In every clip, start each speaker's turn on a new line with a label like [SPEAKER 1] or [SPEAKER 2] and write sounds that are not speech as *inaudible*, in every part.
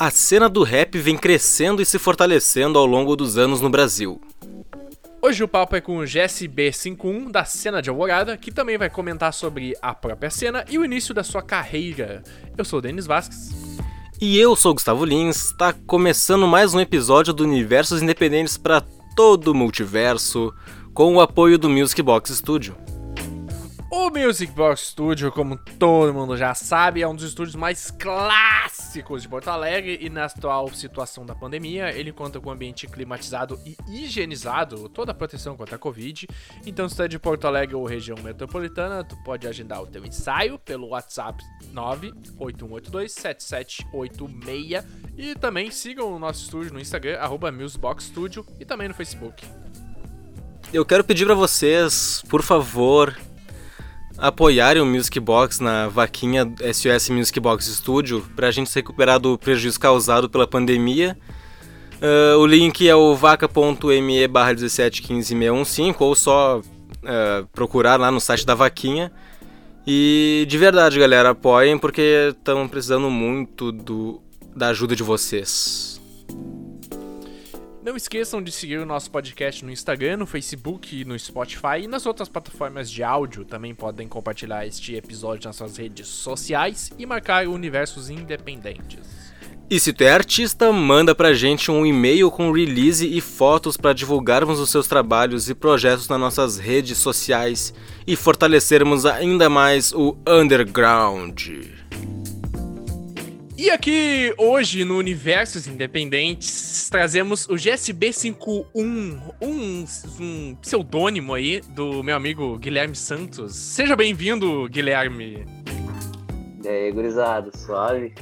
[SPEAKER 1] A cena do rap vem crescendo e se fortalecendo ao longo dos anos no Brasil.
[SPEAKER 2] Hoje o papo é com o GSB51 da cena de Alvorada, que também vai comentar sobre a própria cena e o início da sua carreira. Eu sou o Denis Vasquez.
[SPEAKER 1] E eu sou o Gustavo Lins, está começando mais um episódio do Universos Independentes para todo o multiverso, com o apoio do Music Box Studio.
[SPEAKER 2] O Music Box Studio, como todo mundo já sabe, é um dos estúdios mais clássicos de Porto Alegre e na atual situação da pandemia, ele conta com um ambiente climatizado e higienizado, toda a proteção contra a Covid. Então, se tu é de Porto Alegre ou região metropolitana, tu pode agendar o teu ensaio pelo WhatsApp 981827786 e também sigam o nosso estúdio no Instagram, arroba Studio e também no Facebook.
[SPEAKER 1] Eu quero pedir para vocês, por favor, apoiarem o Music Box na vaquinha SOS Music Box Studio para a gente se recuperar do prejuízo causado pela pandemia. Uh, o link é o vaca.me barra 1715615 ou só uh, procurar lá no site da vaquinha. E de verdade, galera, apoiem porque estamos precisando muito do, da ajuda de vocês.
[SPEAKER 2] Não esqueçam de seguir o nosso podcast no Instagram, no Facebook, no Spotify e nas outras plataformas de áudio. Também podem compartilhar este episódio nas suas redes sociais e marcar universos independentes.
[SPEAKER 1] E se tu é artista, manda pra gente um e-mail com release e fotos para divulgarmos os seus trabalhos e projetos nas nossas redes sociais e fortalecermos ainda mais o underground.
[SPEAKER 2] E aqui hoje no Universos Independentes trazemos o GSB 51, um, um pseudônimo aí do meu amigo Guilherme Santos. Seja bem-vindo, Guilherme.
[SPEAKER 3] E aí, gurizada, suave?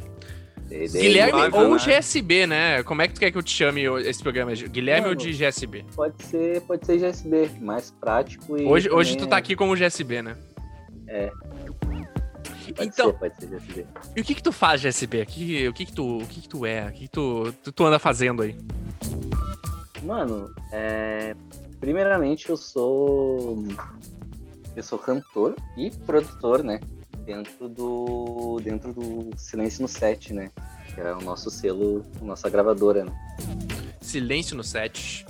[SPEAKER 2] Guilherme ou né? GSB, né? Como é que tu quer que eu te chame esse programa? Guilherme Mano, ou de GSB?
[SPEAKER 3] Pode ser, pode ser GSB, mais prático e.
[SPEAKER 2] Hoje, hoje tu tá aqui como GSB, né?
[SPEAKER 3] É.
[SPEAKER 2] Pode então, ser, pode ser GSB. E o que que tu faz, GSB? O que, o que que tu, o que que tu é? O que, que tu, tu, tu anda fazendo aí?
[SPEAKER 3] Mano, é... primeiramente eu sou eu sou cantor e produtor, né? Dentro do dentro do Silêncio no Set, né? Que é o nosso selo, nossa gravadora. Né?
[SPEAKER 2] Silêncio no Set.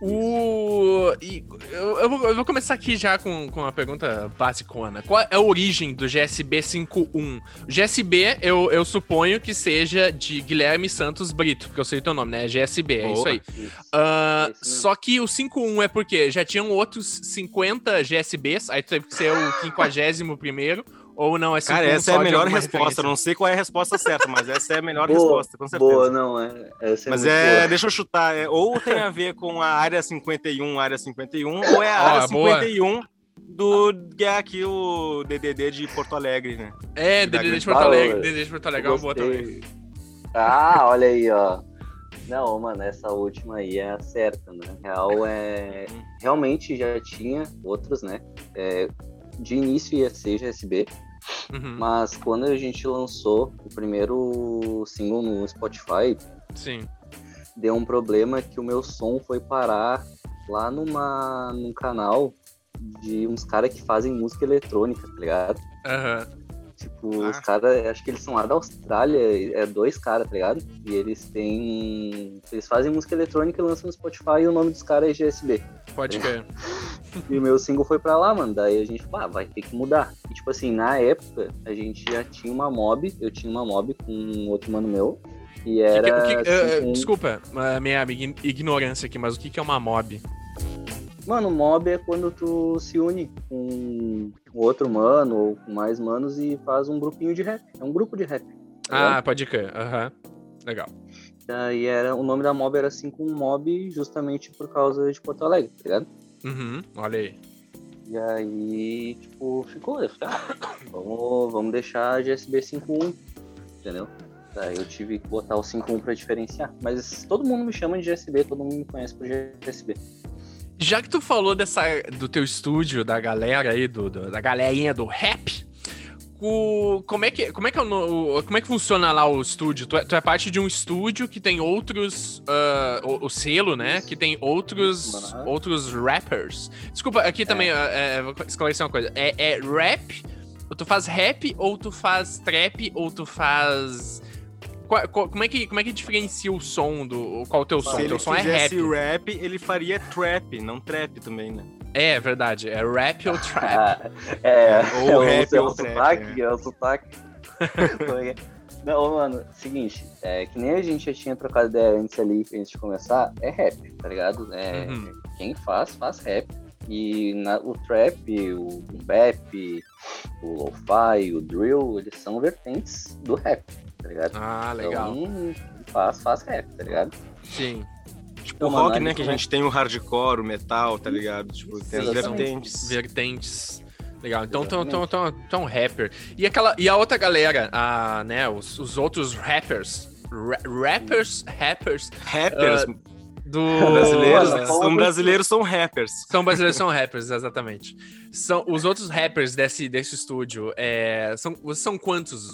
[SPEAKER 2] O. E, eu, eu, vou, eu, vou, começar aqui já com, com uma pergunta basicona. Qual é a origem do GSB 51? O GSB, eu, eu suponho que seja de Guilherme Santos Brito, porque eu sei o teu nome, né? GSB, é isso aí. Uh, só que o 51 é porque já tinham outros 50 GSBs, aí teve que ser o 51 primeiro. Ou não, é
[SPEAKER 1] Cara, essa é a melhor resposta. Não sei qual é a resposta certa, mas essa é a melhor
[SPEAKER 3] boa,
[SPEAKER 1] resposta, com certeza.
[SPEAKER 3] Boa, não, é.
[SPEAKER 1] é mas é, boa. deixa eu chutar. É, ou tem a ver com a área 51, área 51, ou é a área ah, 51 boa. do que é aqui o DDD de Porto Alegre, né?
[SPEAKER 2] É, DDD de Porto Alegre. DDD de Porto Alegre é uma boa também.
[SPEAKER 3] Ah, olha aí, ó. Não, mano, essa última aí é a certa, né? Real é. Realmente já tinha outros, né? É, de início ia ser GSB, uhum. mas quando a gente lançou o primeiro single no Spotify,
[SPEAKER 2] Sim.
[SPEAKER 3] deu um problema que o meu som foi parar lá numa, num canal de uns caras que fazem música eletrônica, tá ligado?
[SPEAKER 2] Aham.
[SPEAKER 3] Uhum. Tipo, ah. os caras, acho que eles são lá da Austrália, é dois caras, tá ligado? E eles têm. Eles fazem música eletrônica e lançam no Spotify e o nome dos caras é GSB.
[SPEAKER 2] Pode crer. *laughs*
[SPEAKER 3] e o meu single foi pra lá, mano. Daí a gente, pá, vai ter que mudar. E tipo assim, na época, a gente já tinha uma mob, eu tinha uma mob com um outro mano meu. E era.
[SPEAKER 2] Que que, que, assim, uh, um... Desculpa minha ignorância aqui, mas o que é uma mob?
[SPEAKER 3] Mano, mob é quando tu se une com outro mano ou com mais manos e faz um grupinho de rap. É um grupo de rap.
[SPEAKER 2] Tá ah, pode crer. Aham. Uhum. Legal.
[SPEAKER 3] E era, o nome da mob era assim com mob justamente por causa de Porto Alegre, tá ligado?
[SPEAKER 2] Uhum, olha aí.
[SPEAKER 3] E aí, tipo, ficou, eu falei, ah, *coughs* vamos, vamos deixar GSB 51, entendeu? Daí eu tive que botar o 51 pra diferenciar. Mas todo mundo me chama de GSB, todo mundo me conhece por GSB.
[SPEAKER 2] Já que tu falou dessa, do teu estúdio, da galera aí, do, do da galerinha do rap, o, como, é que, como, é que é o, como é que funciona lá o estúdio? Tu é, tu é parte de um estúdio que tem outros. Uh, o, o, selo, né? Que tem outros, outros rappers. Desculpa, aqui também, é. Uh, vou esclarecer uma coisa. É, é rap? Ou tu faz rap, ou tu faz trap, ou tu faz qual- qual- como, é que, como é que diferencia o som do. Qual o teu som?
[SPEAKER 1] Se
[SPEAKER 2] O
[SPEAKER 1] ele
[SPEAKER 2] teu som é rap.
[SPEAKER 1] fizesse rap, ele faria trap, não trap também, né?
[SPEAKER 2] É, verdade. É rap ou trap.
[SPEAKER 3] Ah, *laughs* é,
[SPEAKER 1] Ou
[SPEAKER 3] é o,
[SPEAKER 1] rap
[SPEAKER 3] é
[SPEAKER 1] ou
[SPEAKER 3] o
[SPEAKER 1] trap,
[SPEAKER 3] sotaque, é o sotaque. *laughs* Não, mano, seguinte, é, que nem a gente já tinha trocado ideia antes ali, antes de começar, é rap, tá ligado? É,
[SPEAKER 2] Uhum.
[SPEAKER 3] Quem faz, faz rap. E na- o trap, o bap, o lo-fi, o drill, eles são vertentes do rap, tá ligado?
[SPEAKER 2] Ah, legal.
[SPEAKER 3] Então, faz, faz rap, tá ligado?
[SPEAKER 2] Sim.
[SPEAKER 1] Tipo, o
[SPEAKER 3] Uma
[SPEAKER 1] rock,
[SPEAKER 3] análise
[SPEAKER 1] né? Que a gente tem o hardcore, o metal, tá ligado? Tipo, tem as vertentes.
[SPEAKER 2] Vertentes. Legal. Então, tão, tão, tão, tão rapper. E, aquela, e a outra galera, a, né? Os, os outros rappers. Ra rappers, rappers
[SPEAKER 1] Rappers
[SPEAKER 2] do.
[SPEAKER 1] brasileiros,
[SPEAKER 3] Mano,
[SPEAKER 1] são brasileiros, são rappers.
[SPEAKER 2] São brasileiros, são rappers, exatamente. São, os outros rappers desse, desse estúdio, é, são, são quantos?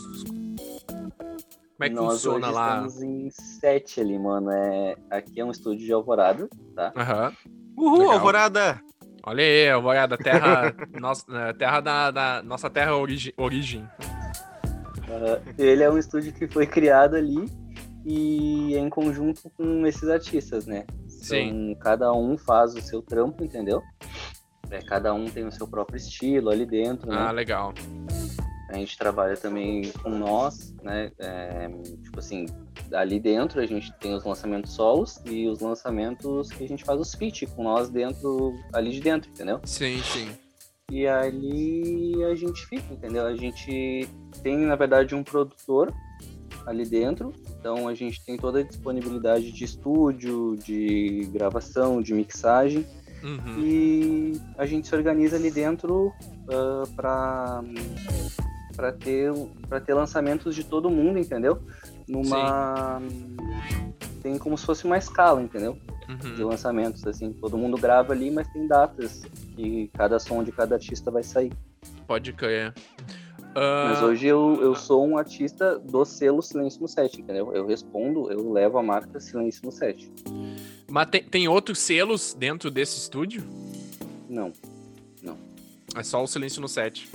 [SPEAKER 2] Como é que
[SPEAKER 3] Nós
[SPEAKER 2] funciona
[SPEAKER 3] hoje
[SPEAKER 2] lá?
[SPEAKER 3] estamos em sete ali, mano. É, aqui é um estúdio de Alvorada, tá?
[SPEAKER 2] Aham.
[SPEAKER 1] Uhul,
[SPEAKER 2] Legal.
[SPEAKER 1] Alvorada!
[SPEAKER 2] Olha aí, Alvorada, terra. *laughs* nossa, né, terra da, da- Nossa terra origi, origem.
[SPEAKER 3] Ah, ele é um estúdio que foi criado ali e é em conjunto com esses artistas, né?
[SPEAKER 2] Sim.
[SPEAKER 3] Cada um faz o seu trampo, entendeu? É, cada um tem o seu próprio estilo ali dentro,
[SPEAKER 2] Ah,
[SPEAKER 3] né?
[SPEAKER 2] legal.
[SPEAKER 3] A gente trabalha também com nós, né? É, tipo assim, ali dentro a gente tem os lançamentos solos e os lançamentos que a gente faz os feat com nós dentro, ali de dentro, entendeu?
[SPEAKER 2] Sim, sim.
[SPEAKER 3] E ali a gente fica, entendeu? A gente tem, na verdade, um produtor ali dentro. Então a gente tem toda a disponibilidade de estúdio, de gravação, de mixagem.
[SPEAKER 2] Uhum.
[SPEAKER 3] E a gente se organiza ali dentro para para ter para ter lançamentos de todo mundo, entendeu? Numa tem como se fosse uma escala, entendeu? de
[SPEAKER 2] Uhum.
[SPEAKER 3] lançamentos, assim. Todo mundo grava ali, mas tem datas que cada som de cada artista vai sair.
[SPEAKER 2] Pode crer. Ah,
[SPEAKER 3] Mas hoje eu, eu sou um artista do selo Silêncio no Set, entendeu? Eu respondo, eu levo a marca Silêncio no Set.
[SPEAKER 2] Mas tem, tem outros selos dentro desse estúdio?
[SPEAKER 3] Não,
[SPEAKER 2] É só o silêncio no set.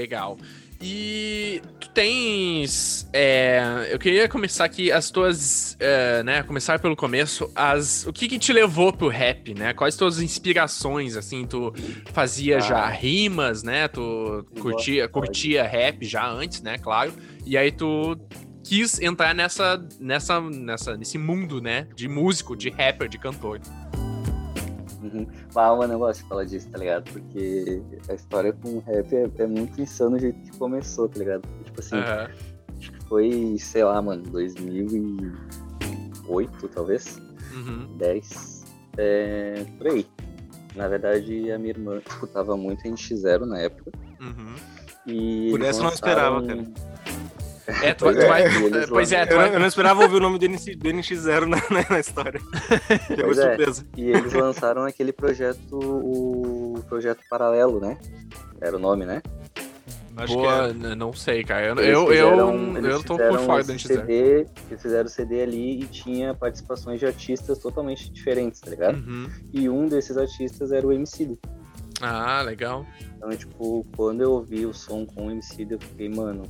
[SPEAKER 2] Legal. E tu tens. é, eu queria começar aqui as tuas. é, né? Começar pelo começo. As, o que que te levou pro rap, né? Quais tuas inspirações, assim? Tu fazia
[SPEAKER 3] Ah.
[SPEAKER 2] já rimas, né? Tu curtia, curtia rap já antes, né? Claro. E aí tu quis entrar nessa, nessa, nessa, nesse mundo, né? De músico, de rapper, de cantor. *laughs*
[SPEAKER 3] Mano, eu gosto de falar disso, tá ligado? Porque a história com o rap é, é muito insano o jeito que começou, tá ligado? Tipo assim, acho que foi, sei lá, mano, 2008, talvez.
[SPEAKER 2] Uhum.
[SPEAKER 3] 10. É, por aí. Na verdade, a minha irmã escutava muito NX0 na época.
[SPEAKER 2] Uhum.
[SPEAKER 3] E
[SPEAKER 1] Por essa eu não esperava,
[SPEAKER 3] lançaram-
[SPEAKER 2] É, tu,
[SPEAKER 3] Pois
[SPEAKER 2] tu
[SPEAKER 3] é,
[SPEAKER 2] vai.
[SPEAKER 3] e eles
[SPEAKER 2] pois é, tu
[SPEAKER 1] Eu,
[SPEAKER 2] vai.
[SPEAKER 1] eu não esperava ouvir o nome do, NX, do NX0 na, na, na história. *laughs* Pegou
[SPEAKER 3] Pois é.
[SPEAKER 1] surpresa.
[SPEAKER 3] E eles lançaram aquele projeto, o projeto paralelo, né? Era o nome, né?
[SPEAKER 1] Acho
[SPEAKER 2] Boa,
[SPEAKER 1] que
[SPEAKER 2] n- não sei, cara. Eu,
[SPEAKER 3] Eles
[SPEAKER 2] eu, eu,
[SPEAKER 3] fizeram- eles
[SPEAKER 2] eu tô por fora do NX0.
[SPEAKER 3] CD, Eles fizeram o CD ali e tinha participações de artistas totalmente diferentes, tá ligado?
[SPEAKER 2] Uhum.
[SPEAKER 3] E um desses artistas era o MC.
[SPEAKER 2] Ah, legal.
[SPEAKER 3] Então, tipo, quando eu ouvi o som com o MC, eu fiquei, mano,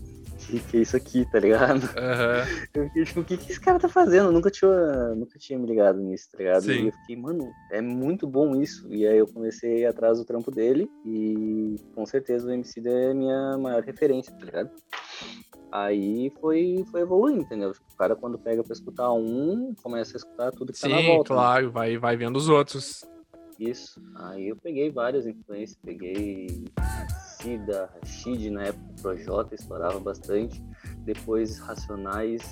[SPEAKER 3] que que é isso aqui, tá ligado?
[SPEAKER 2] Aham. *laughs*
[SPEAKER 3] Eu fiquei, tipo, o que, que esse cara tá fazendo? Eu nunca tinha, nunca tinha me ligado nisso, tá ligado?
[SPEAKER 2] Sim.
[SPEAKER 3] E eu fiquei, mano, é muito bom isso. E aí eu comecei atrás do trampo dele e com certeza o MC é minha maior referência, tá ligado? Aí foi, foi evoluindo, entendeu? O cara quando pega pra escutar um, começa a escutar tudo que tá na
[SPEAKER 2] Sim,
[SPEAKER 3] volta. né?
[SPEAKER 2] claro, vai, vai vendo os outros.
[SPEAKER 3] Isso. Aí eu peguei várias influências, peguei Cida, Rashid na época, Projota estourava bastante. Depois Racionais,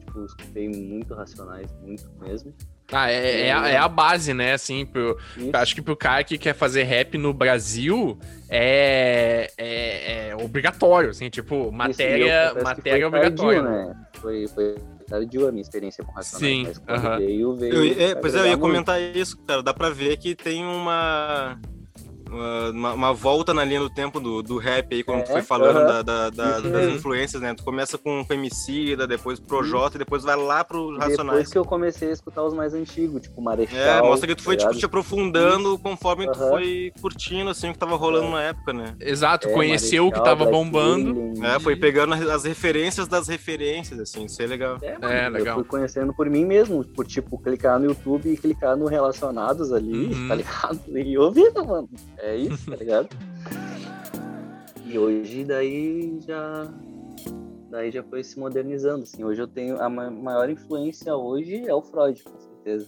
[SPEAKER 3] tipo, eu escutei muito Racionais, muito mesmo.
[SPEAKER 2] Ah, é, é, a, é a base, né? Assim, pro,
[SPEAKER 3] Isso.
[SPEAKER 2] acho que pro cara que quer fazer rap no Brasil é, é, é obrigatório, assim, tipo,
[SPEAKER 3] Isso,
[SPEAKER 2] matéria,
[SPEAKER 3] que
[SPEAKER 2] matéria
[SPEAKER 3] foi tardio,
[SPEAKER 2] obrigatória.
[SPEAKER 3] né? Foi, foi tardio a minha experiência com Racionais.
[SPEAKER 2] Sim,
[SPEAKER 3] mas quando
[SPEAKER 2] aham.
[SPEAKER 3] veio, veio.
[SPEAKER 1] Eu, é, pois é, eu ia
[SPEAKER 3] muito.
[SPEAKER 1] comentar isso, cara. Dá pra ver que tem uma. Uma, uma, volta na linha do tempo do, do rap aí, quando
[SPEAKER 3] É,
[SPEAKER 1] tu foi falando
[SPEAKER 3] aham.
[SPEAKER 1] da- da- da-
[SPEAKER 3] Isso
[SPEAKER 1] das influências, né? Tu começa com o Emicida, depois pro Projota e depois vai lá pro
[SPEAKER 3] Depois
[SPEAKER 1] Racionais.
[SPEAKER 3] que eu comecei a escutar os mais antigos, tipo Marechal.
[SPEAKER 1] É, mostra que tu foi
[SPEAKER 3] tá
[SPEAKER 1] tipo,
[SPEAKER 3] ligado?
[SPEAKER 1] te aprofundando conforme tu
[SPEAKER 3] Aham.
[SPEAKER 1] foi curtindo assim o que tava rolando na época, né?
[SPEAKER 2] Exato,
[SPEAKER 3] É,
[SPEAKER 2] conheceu o que tava bombando.
[SPEAKER 1] É, foi pegando as referências das referências, assim, isso é legal.
[SPEAKER 3] É, mano,
[SPEAKER 2] É, legal.
[SPEAKER 3] Eu fui conhecendo por mim mesmo, por tipo, clicar no YouTube e clicar no Relacionados ali,
[SPEAKER 2] Uhum.
[SPEAKER 3] tá ligado? *laughs* E ouvindo, mano. É isso, tá ligado? e hoje daí já. Daí já foi se modernizando, assim. Hoje eu tenho. A ma- maior influência hoje é o Freud, com certeza.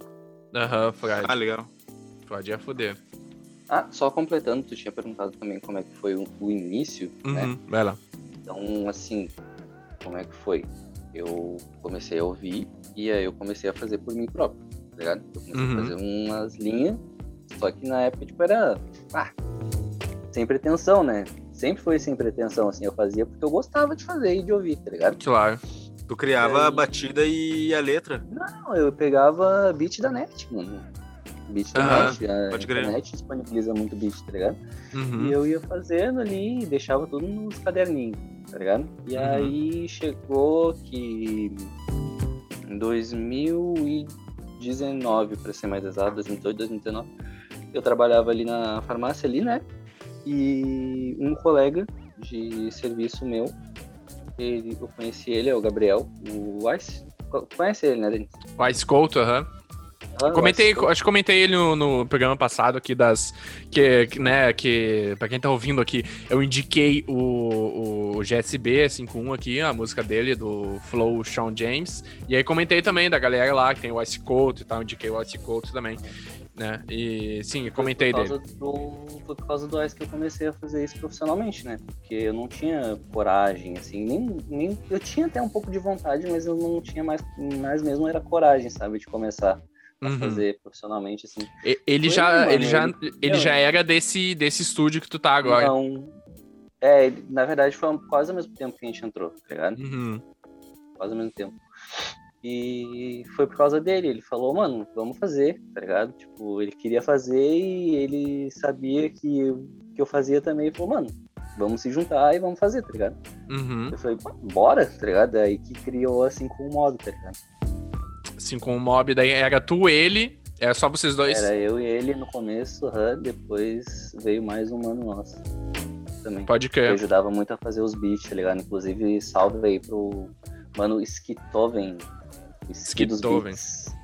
[SPEAKER 2] Aham, Freud.
[SPEAKER 1] Ah, legal.
[SPEAKER 2] Freud ia foder.
[SPEAKER 3] Ah, só completando, tu tinha perguntado também como é que foi o, o início, né?
[SPEAKER 2] Uhum, vai lá.
[SPEAKER 3] Então, assim, como é que foi? Eu comecei a ouvir e aí eu comecei a fazer por mim próprio, tá ligado? Eu comecei
[SPEAKER 2] Uhum.
[SPEAKER 3] a fazer umas linhas, só que na época, tipo, era. Ah, sem pretensão, né? Sempre foi sem pretensão, assim, eu fazia porque eu gostava de fazer e de ouvir, tá ligado?
[SPEAKER 2] Claro.
[SPEAKER 1] Tu criava
[SPEAKER 3] aí?
[SPEAKER 1] a batida e a letra.
[SPEAKER 3] Não, eu pegava beat da net, mano. Beat da
[SPEAKER 2] Aham,
[SPEAKER 3] net, a
[SPEAKER 1] pode crer.
[SPEAKER 3] internet disponibiliza muito beat, tá ligado?
[SPEAKER 2] Uhum.
[SPEAKER 3] E eu ia fazendo ali e deixava tudo nos caderninhos, tá ligado? E
[SPEAKER 2] Uhum.
[SPEAKER 3] aí chegou que em 2019, pra ser mais exato, 2018, 2019, eu trabalhava ali na farmácia ali, né? E um colega de serviço meu, ele, eu conheci ele, é o Gabriel, o Ice. Co- Conhece ele, né, Denis?
[SPEAKER 2] O Ice Cold, aham.
[SPEAKER 3] Ah, o
[SPEAKER 2] Comentei, acho que comentei ele no, no programa passado aqui das. Que, né, que. Pra quem tá ouvindo aqui, eu indiquei o, o GSB 51 aqui, a música dele, do Flow Sean James. E aí comentei também da galera lá, que tem o Ice Cold e tal, indiquei o Ice Cold também. Né? E sim, eu comentei
[SPEAKER 3] foi
[SPEAKER 2] dele.
[SPEAKER 3] por causa Do, foi por causa do Ice que eu comecei a fazer isso profissionalmente, né? Porque eu não tinha coragem, assim, nem, nem. Eu tinha até um pouco de vontade, mas eu não tinha mais. Mais mesmo era coragem, sabe? De começar a
[SPEAKER 2] Uhum.
[SPEAKER 3] fazer profissionalmente, assim.
[SPEAKER 2] E- Ele
[SPEAKER 3] Foi,
[SPEAKER 2] já, ele já,
[SPEAKER 3] ele-
[SPEAKER 2] já era desse, desse estúdio que tu tá agora.
[SPEAKER 3] Então. É, na verdade foi quase ao mesmo tempo que a gente entrou, tá ligado?
[SPEAKER 2] Uhum.
[SPEAKER 3] Quase ao mesmo tempo. E foi por causa dele. Ele falou, mano, vamos fazer, tá ligado? Tipo, ele queria fazer e ele sabia que eu, que eu fazia também. Ele falou, mano, vamos se juntar e vamos fazer, tá ligado?
[SPEAKER 2] Uhum.
[SPEAKER 3] Eu falei, "Pô, bora, tá ligado? Aí que criou assim com o mob, tá ligado?
[SPEAKER 2] Assim, com o mob, daí era tu, ele, era só vocês dois.
[SPEAKER 3] Era eu e ele no começo, aham, depois veio mais um mano nosso também.
[SPEAKER 2] Pode
[SPEAKER 3] Que
[SPEAKER 2] crer.
[SPEAKER 3] ajudava muito a fazer os beats, tá ligado? Inclusive, salve aí pro mano Skitoven. Beats.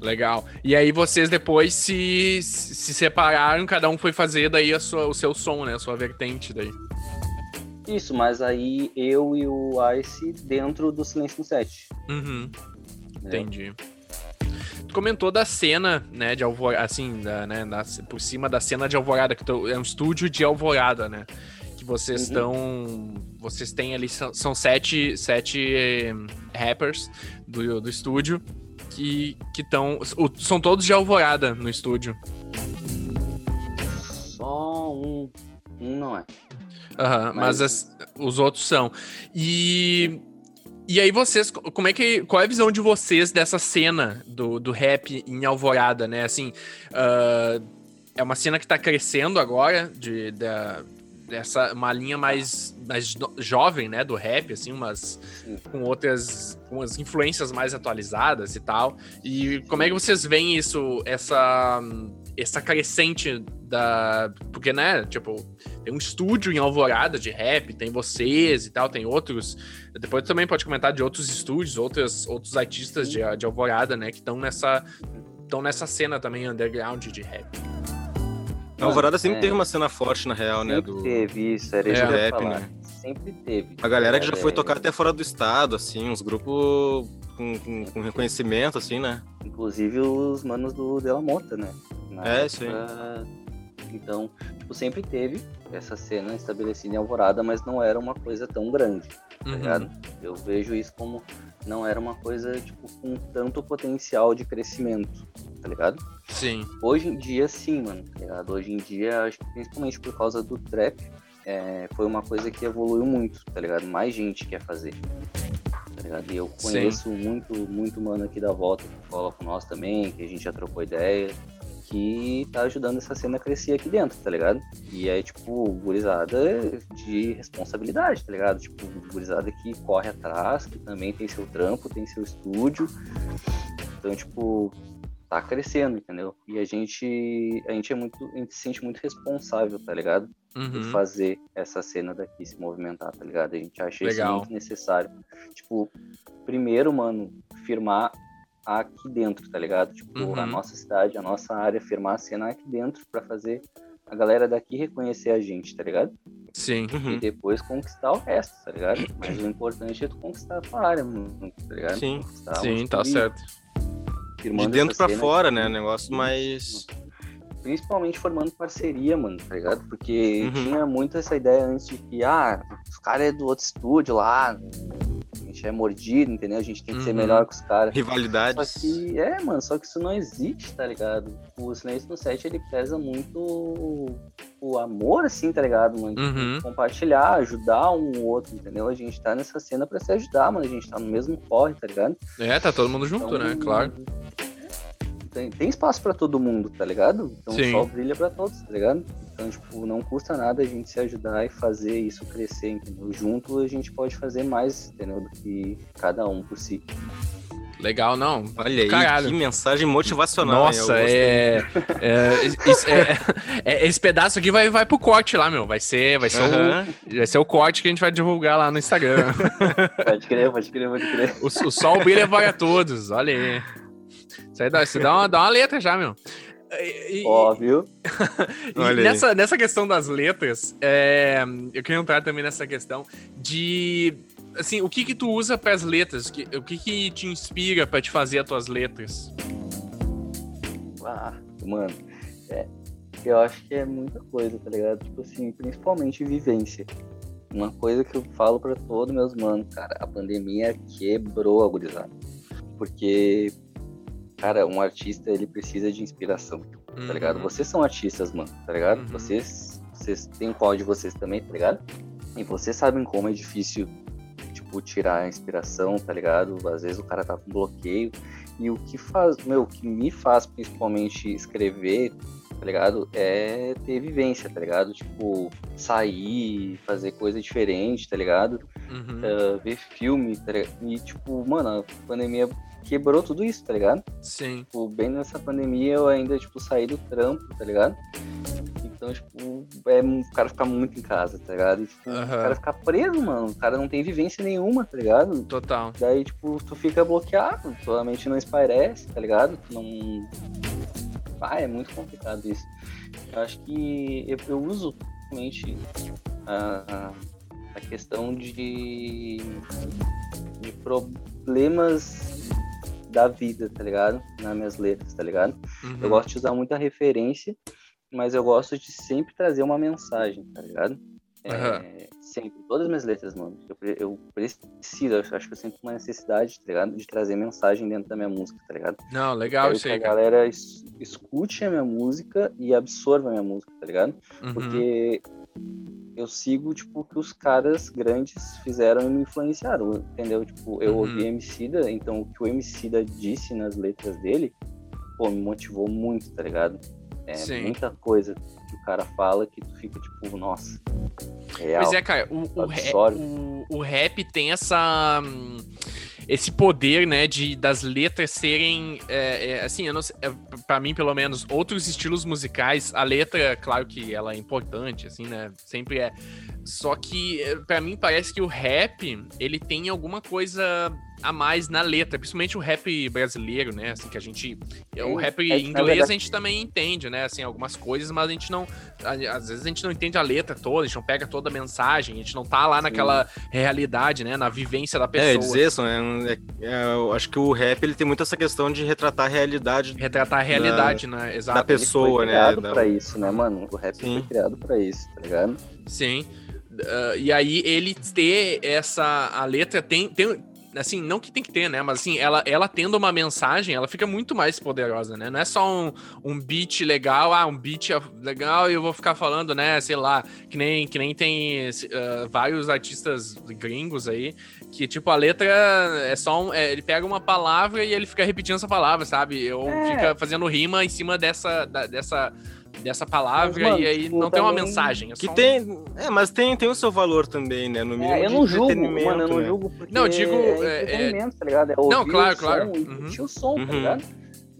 [SPEAKER 2] Legal. E aí vocês depois se, se separaram, cada um foi fazer daí a sua, o seu som, né? A sua vertente daí.
[SPEAKER 3] Isso, mas aí eu e o Ice dentro do Silêncio no Set.
[SPEAKER 2] Uhum.
[SPEAKER 3] né?
[SPEAKER 2] Entendi. Tu comentou da cena, né, de Alvorada, assim, da, né, da- por cima da cena de Alvorada, que tu- é um estúdio de Alvorada, né? Vocês
[SPEAKER 3] Uhum.
[SPEAKER 2] estão. Vocês têm ali, são, são sete, sete eh, rappers do, do estúdio que estão. São todos de Alvorada no estúdio.
[SPEAKER 3] Só um. Um não é.
[SPEAKER 2] Aham, mas
[SPEAKER 3] Mas-
[SPEAKER 2] as- os outros são. E. E aí vocês, como é que. Qual é a visão de vocês dessa cena do, do rap em Alvorada, né? Assim, ah, é uma cena que tá crescendo agora, de, da, dessa, uma linha mais, mais jovem, né, do rap, assim, umas, com outras, com umas influências mais atualizadas e tal. E como é que vocês veem isso, essa, essa crescente da... Porque, né, tipo, tem um estúdio em Alvorada de rap, tem vocês e tal, tem outros... Depois também pode comentar de outros estúdios, outros, outros artistas de, de Alvorada, né, que estão nessa... Estão nessa cena também underground de rap.
[SPEAKER 1] A Alvorada sempre
[SPEAKER 3] é.
[SPEAKER 1] teve uma cena forte, na real, né?
[SPEAKER 3] Sempre
[SPEAKER 1] Do,
[SPEAKER 3] teve isso, era isso
[SPEAKER 1] Rap, né?
[SPEAKER 3] Sempre teve.
[SPEAKER 1] a galera que já foi
[SPEAKER 3] É,
[SPEAKER 1] tocar até fora do estado, assim, uns grupos com, com, com reconhecimento, assim, né?
[SPEAKER 3] Inclusive os manos do De La Mota, né? Na
[SPEAKER 1] É,
[SPEAKER 3] época, Então, tipo, sempre teve essa cena estabelecida em Alvorada, mas não era uma coisa tão grande, tá
[SPEAKER 2] Uhum.
[SPEAKER 3] ligado? Eu vejo isso como não era uma coisa, tipo, com tanto potencial de crescimento, tá ligado?
[SPEAKER 2] Sim.
[SPEAKER 3] Hoje em dia, sim, mano, tá ligado? Hoje em dia, acho que principalmente por causa do trap, é, foi uma coisa que evoluiu muito, tá ligado? Mais gente quer fazer, tá ligado? E eu conheço muito, muito mano aqui da volta que fala com nós também, que a gente já trocou ideia, que tá ajudando essa cena a crescer aqui dentro, tá ligado? E aí, tipo, gurizada de responsabilidade, tá ligado? Tipo, gurizada que corre atrás, que também tem seu trampo, tem seu estúdio. Então, tipo, tá crescendo, entendeu? E a gente, a gente é muito, a gente se sente muito responsável, tá ligado?
[SPEAKER 2] Uhum.
[SPEAKER 3] Por fazer essa cena daqui se movimentar, tá ligado? A gente acha
[SPEAKER 2] Legal.
[SPEAKER 3] isso muito necessário. Tipo, primeiro, mano, firmar aqui dentro, tá ligado? Tipo,
[SPEAKER 2] Uhum.
[SPEAKER 3] a nossa cidade, a nossa área, firmar a cena aqui dentro pra fazer a galera daqui reconhecer a gente, tá ligado?
[SPEAKER 2] Sim.
[SPEAKER 3] E
[SPEAKER 1] Uhum.
[SPEAKER 3] depois conquistar o resto, tá ligado? Mas o importante é tu conquistar a tua área, mano, tá ligado?
[SPEAKER 1] Sim.
[SPEAKER 3] Conquistar
[SPEAKER 2] Sim, tá certo.
[SPEAKER 1] De dentro pra
[SPEAKER 3] cena
[SPEAKER 1] fora, né? Negócio mais.
[SPEAKER 3] principalmente formando parceria, mano, tá ligado? Porque
[SPEAKER 1] Uhum.
[SPEAKER 3] tinha muito essa ideia antes de que, ah, os caras é do outro estúdio lá, gente é mordido, entendeu? A gente tem que ser
[SPEAKER 2] Uhum.
[SPEAKER 3] melhor que os caras. Só
[SPEAKER 1] Rivalidades.
[SPEAKER 3] que, é, mano, só que isso não existe, tá ligado? O Silêncio no Set, ele pesa muito o amor, assim, tá ligado, mano?
[SPEAKER 2] Uhum.
[SPEAKER 3] Compartilhar, ajudar um ou outro, entendeu? A gente tá nessa cena pra se ajudar, mano. A gente tá no mesmo corre, tá ligado?
[SPEAKER 2] É, tá todo mundo junto, né? Claro.
[SPEAKER 3] Tem, tem espaço pra todo mundo, tá ligado? Então
[SPEAKER 2] Sim.
[SPEAKER 3] o sol brilha pra todos, tá ligado? Então, tipo, não custa nada a gente se ajudar e fazer isso crescer, entendeu? Junto a gente pode fazer mais, entendeu? Do que cada um por si.
[SPEAKER 2] Legal, não.
[SPEAKER 1] Olha aí,
[SPEAKER 2] Caralho.
[SPEAKER 1] que mensagem motivacional.
[SPEAKER 2] Nossa, é, é, isso- é- é- Esse pedaço aqui vai, vai pro corte lá, meu. Vai ser, vai, ser
[SPEAKER 1] Aham.
[SPEAKER 2] o, vai ser o corte que a gente vai divulgar lá no Instagram. *laughs*
[SPEAKER 3] Pode crer, pode crer, pode crer.
[SPEAKER 2] o, o sol brilha para todos. Olha aí. Isso aí dá, isso dá, uma, dá uma letra já, meu. E- e-
[SPEAKER 3] Ó, viu? *laughs*
[SPEAKER 2] E nessa, nessa questão das letras, é, eu queria entrar também nessa questão de. Assim, o que que tu usa para as letras? O que, o que que te inspira para te fazer as tuas letras?
[SPEAKER 3] Ah, mano, é, eu acho que é muita coisa, tá ligado? Tipo assim, principalmente vivência. Uma coisa que eu falo pra todos meus manos, cara, a pandemia quebrou a gurizada. Porque, cara, um artista, ele precisa de inspiração, tá ligado?
[SPEAKER 2] Uhum.
[SPEAKER 3] Vocês são artistas, mano, tá ligado?
[SPEAKER 2] Uhum.
[SPEAKER 3] Vocês, vocês têm qual de vocês também, tá ligado? E vocês sabem como é difícil, tipo, tirar a inspiração, tá ligado? Às vezes o cara tá com bloqueio. E o que faz, meu, o que me faz principalmente escrever, tá ligado? É ter vivência, tá ligado? Tipo, sair, fazer coisa diferente, tá ligado?
[SPEAKER 2] Uhum.
[SPEAKER 3] Uh, ver filme, tá ligado? E, tipo, mano, a pandemia quebrou tudo isso, tá ligado?
[SPEAKER 2] Sim.
[SPEAKER 3] Tipo, bem nessa pandemia eu ainda, tipo, saí do trampo, tá ligado? Então, tipo, é o cara ficar muito em casa, tá ligado? E, tipo,
[SPEAKER 2] Aham.
[SPEAKER 3] o cara ficar preso, mano. O cara não tem vivência nenhuma, tá ligado?
[SPEAKER 2] Total.
[SPEAKER 3] Daí, tipo, tu fica bloqueado, tua mente não esparece, tá ligado? Tu não. Ah, é muito complicado isso. Eu acho que eu, eu uso realmente a, a- a questão de, de problemas da vida, tá ligado? Nas minhas letras, tá ligado?
[SPEAKER 2] Uhum.
[SPEAKER 3] Eu gosto de usar muita referência, mas eu gosto de sempre trazer uma mensagem, tá ligado? É. Sempre, todas as minhas letras, mano. Eu, eu preciso, eu acho que eu sinto uma necessidade, tá ligado? De trazer mensagem dentro da minha música, tá ligado?
[SPEAKER 2] Não, legal isso
[SPEAKER 3] que
[SPEAKER 2] aí,
[SPEAKER 3] a
[SPEAKER 2] cara.
[SPEAKER 3] galera es- escute a minha música e absorva a minha música, tá ligado?
[SPEAKER 2] Uhum.
[SPEAKER 3] Porque eu sigo, tipo, o que os caras grandes fizeram e me influenciaram, entendeu? Tipo, eu
[SPEAKER 2] Uhum.
[SPEAKER 3] ouvi Emicida, então o que o Emicida disse nas letras dele, pô, me motivou muito, tá ligado? É
[SPEAKER 2] Sim.
[SPEAKER 3] muita coisa que o cara fala que tu fica, tipo, nossa, real.
[SPEAKER 2] Pois é, cara, o, o, rap, o, o rap tem essa. Esse poder, né, de das letras serem, é, é, assim, é, pra mim, pelo menos, outros estilos musicais, a letra, claro que ela é importante, assim, né, sempre é. Só que, é, pra mim, parece que o rap, ele tem alguma coisa a mais na letra, principalmente o rap brasileiro, né, assim, que a gente... O
[SPEAKER 3] Sim,
[SPEAKER 2] rap
[SPEAKER 3] é
[SPEAKER 2] inglês a gente também entende, né, assim, algumas coisas, mas a gente não... Às vezes a gente não entende a letra toda, a gente não pega toda a mensagem, a gente não tá lá
[SPEAKER 3] Sim.
[SPEAKER 2] naquela realidade, né, na vivência da
[SPEAKER 1] É,
[SPEAKER 2] pessoa.
[SPEAKER 1] dizer, é, um- é- é, eu acho que o rap ele tem muito essa questão de retratar a realidade
[SPEAKER 2] Retratar a realidade, né, exato.
[SPEAKER 1] da pessoa,
[SPEAKER 3] Ele foi
[SPEAKER 1] né?
[SPEAKER 3] criado
[SPEAKER 1] da-
[SPEAKER 3] pra isso, né, mano? O rap
[SPEAKER 1] Sim.
[SPEAKER 3] foi criado pra isso, tá ligado?
[SPEAKER 2] Sim. Ah, e aí ele ter essa. A letra tem. tem assim, não que tem que ter, né? Mas assim, ela, ela tendo uma mensagem, ela fica muito mais poderosa, né? Não é só um, um beat legal, ah, um beat legal e eu vou ficar falando, né? Sei lá, que nem, que nem tem uh, vários artistas gringos aí, que tipo, a letra é só um. É, ele pega uma palavra e ele fica repetindo essa palavra, sabe? Ou é. fica fazendo rima em cima dessa. Da, dessa dessa palavra mas, mano, e aí tipo, não tem uma mensagem. É
[SPEAKER 1] que
[SPEAKER 2] um...
[SPEAKER 1] tem, é, mas tem, tem o seu valor também, né? No
[SPEAKER 3] mínimo é, eu não julgo, mano, eu não né? julgo porque
[SPEAKER 2] não, digo,
[SPEAKER 3] é, é entretenimento, tá ligado? É não,
[SPEAKER 2] claro,
[SPEAKER 3] o
[SPEAKER 2] claro.
[SPEAKER 3] Som, uhum. o som, tá uhum. ligado?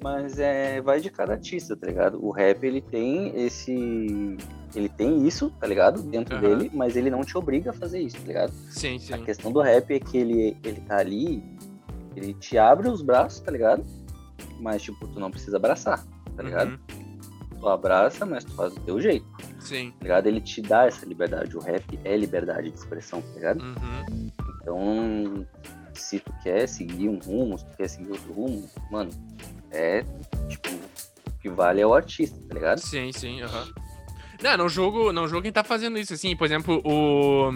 [SPEAKER 3] Mas é, vai de cada artista, tá ligado? O rap, ele tem esse... Ele tem isso, tá ligado? Dentro uhum. dele, mas ele não te obriga a fazer isso, tá ligado?
[SPEAKER 2] Sim, sim.
[SPEAKER 3] A questão do rap é que ele, ele tá ali, ele te abre os braços, tá ligado? Mas, tipo, tu não precisa abraçar, tá ligado? Tu abraça, mas tu faz do teu jeito.
[SPEAKER 2] Sim.
[SPEAKER 3] Tá ligado? Ele te dá essa liberdade. O rap é liberdade de expressão, tá ligado?
[SPEAKER 2] Uhum.
[SPEAKER 3] Então, se tu quer seguir um rumo, se tu quer seguir outro rumo, mano, é tipo, o que vale é o artista, tá ligado?
[SPEAKER 2] Sim, sim, aham. Uhum. Não, não jogo, não jogo quem tá fazendo isso, assim, por exemplo, o.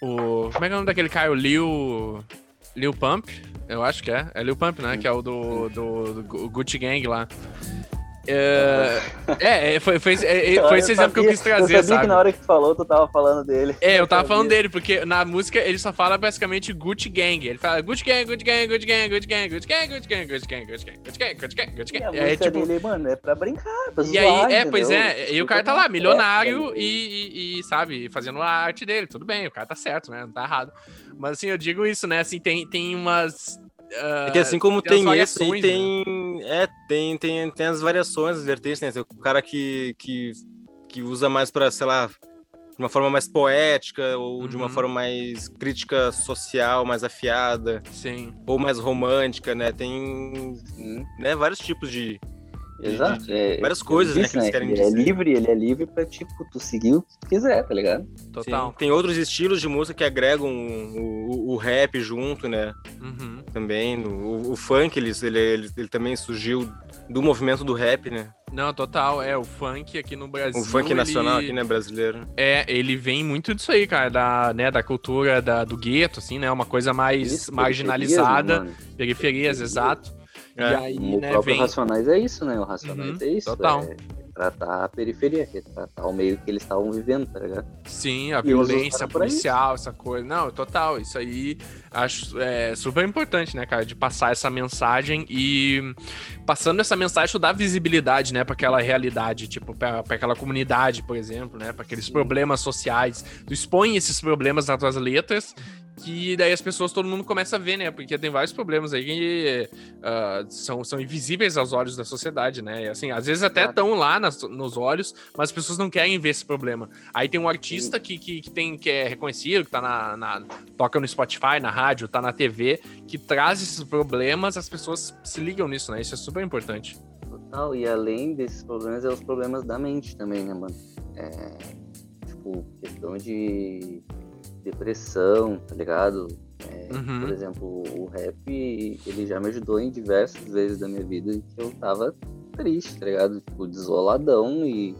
[SPEAKER 2] O. Como é que é o nome daquele cara? O Lil. Lil Pump? Eu acho que é. É Lil Pump, né? Que é o do, do, do Gucci Gang lá. É, é, é, foi, foi, é, foi esse exemplo que eu quis trazer,
[SPEAKER 3] eu sabia sabe? que na hora que tu falou, tu tava falando dele.
[SPEAKER 2] É, eu tava falando dele, porque na música ele só fala basicamente Gucci Gang. Ele fala Gucci Gang, Gucci Gang, Gucci Gang, Gucci Gang, Gucci Gang, Gucci Gang, Gucci Gang, Gucci Gang, Gucci Gang, Gucci Gang, Gucci Gang.
[SPEAKER 3] É, tipo... dele, mano, é pra brincar, pra
[SPEAKER 2] E aí, é, pois é, e o cara tá lá, milionário e, e, sabe, fazendo a arte dele, tudo bem, o cara tá certo, né, não tá errado. Mas assim, eu digo isso, né, assim, tem, tem umas
[SPEAKER 1] Uh, é que assim como tem, tem esse, né? tem, é, tem, tem, tem as variações, as vertentes, né? O cara que, que, que usa mais para, sei lá, de uma forma mais poética ou uhum. de uma uhum. forma mais crítica social, mais afiada.
[SPEAKER 2] Sim.
[SPEAKER 1] Ou mais romântica, né? Tem né, vários tipos de,
[SPEAKER 3] Exato. É,
[SPEAKER 1] várias coisas, né, que eles né? querem
[SPEAKER 3] ele é dizer. é livre, ele é livre pra, tipo, tu seguir o que tu quiser, tá ligado?
[SPEAKER 2] Total.
[SPEAKER 1] Sim. Tem outros estilos de música que agregam o, o, o rap junto, né?
[SPEAKER 2] Uhum.
[SPEAKER 1] Também. O, o funk, ele, ele, ele, ele, também surgiu do movimento do rap, né?
[SPEAKER 2] Não, total. É, o funk aqui no Brasil.
[SPEAKER 1] O funk nacional aqui, né, brasileiro.
[SPEAKER 2] É, ele vem muito disso aí, cara, da, né, da cultura da, do gueto, assim, né? Uma coisa mais Isso, marginalizada. Periferias, periferias exato.
[SPEAKER 3] É. E aí, o né, próprio vem... Racionais é isso, né? O Racionais uhum, é isso.
[SPEAKER 2] Total.
[SPEAKER 3] É tratar a periferia, tratar o meio que eles estavam vivendo, tá ligado?
[SPEAKER 2] Sim, a e violência policial, essa coisa. Não, total. Isso aí acho é, super importante, né, cara, de passar essa mensagem e passando essa mensagem, tu dá visibilidade, né, para aquela realidade, tipo, para aquela comunidade, por exemplo, né, para aqueles Sim. problemas sociais. Tu expõe esses problemas nas tuas letras que daí as pessoas, todo mundo começa a ver, né? Porque tem vários problemas aí que uh, são, são invisíveis aos olhos da sociedade, né? E, assim, às vezes até estão lá nas, nos olhos, mas as pessoas não querem ver esse problema. Aí tem um artista que, que, que tem, que é reconhecido, que tá na, na, toca no Spotify, na rádio, tá na TV, que traz esses problemas, as pessoas se ligam nisso, né? Isso é super importante.
[SPEAKER 3] Total, e além desses problemas, é os problemas da mente também, né, mano? É, tipo, questão de depressão, tá ligado? É, uhum. Por exemplo, o rap, ele já me ajudou em diversas vezes da minha vida em que eu tava triste, tá ligado? Tipo, desoladão e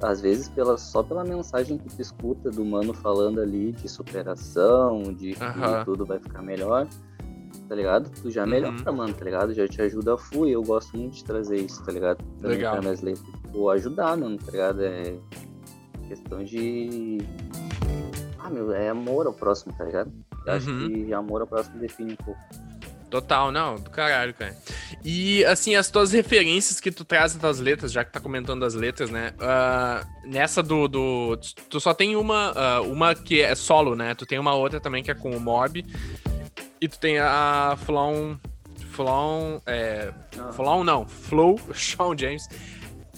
[SPEAKER 3] às vezes pela, só pela mensagem que tu escuta do mano falando ali de superação, de que uhum. tudo vai ficar melhor, tá ligado? Tu já uhum. melhora, mano, tá ligado? Já te ajuda a fluir. Eu gosto muito de trazer isso, tá ligado?
[SPEAKER 2] Também Legal.
[SPEAKER 3] minhas letras. Tipo, ajudar, mano, tá ligado? É questão de ah, meu, é amor ao próximo, tá ligado? Eu uhum. acho que amor ao próximo define um pouco.
[SPEAKER 2] Total, não, do caralho, cara. E, assim, as tuas referências que tu traz tuas letras, já que tá comentando as letras, né? Uh, nessa do, do. Tu só tem uma, uh, uma que é solo, né? Tu tem uma outra também que é com o Mob. E tu tem a Flon. Flon. É. Ah. Flon não, Flow, *laughs* Sean James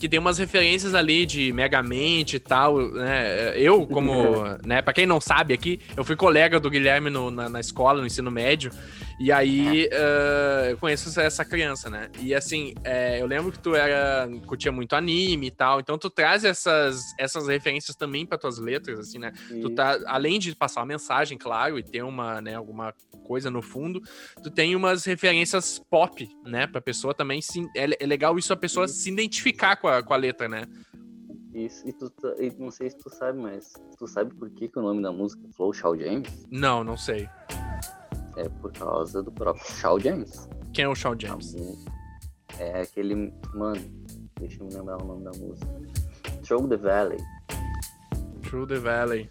[SPEAKER 2] que tem umas referências ali de Megamente e tal, né? Eu, como, *laughs* né, pra quem não sabe aqui, eu fui colega do Guilherme no, na, na escola, no ensino médio, e aí uh, eu conheço essa criança, né? E assim, é, eu lembro que tu era curtia muito anime e tal, então tu traz essas, essas referências também para tuas letras, assim, né? Tu tá, além de passar uma mensagem, claro, e ter uma, né, alguma coisa no fundo, tu tem umas referências pop, né? Pra pessoa também se. É, é legal isso a pessoa se identificar com a, com a letra, né?
[SPEAKER 3] Isso, e tu e não sei se tu sabe, mas tu sabe por que, que o nome da música é Flow Shaw James?
[SPEAKER 2] Não, não sei
[SPEAKER 3] É por causa do próprio Shawn James.
[SPEAKER 2] Quem é o Shawn James?
[SPEAKER 3] É aquele. Mano, deixa eu me lembrar o nome da música. Through the Valley.
[SPEAKER 2] Through the Valley.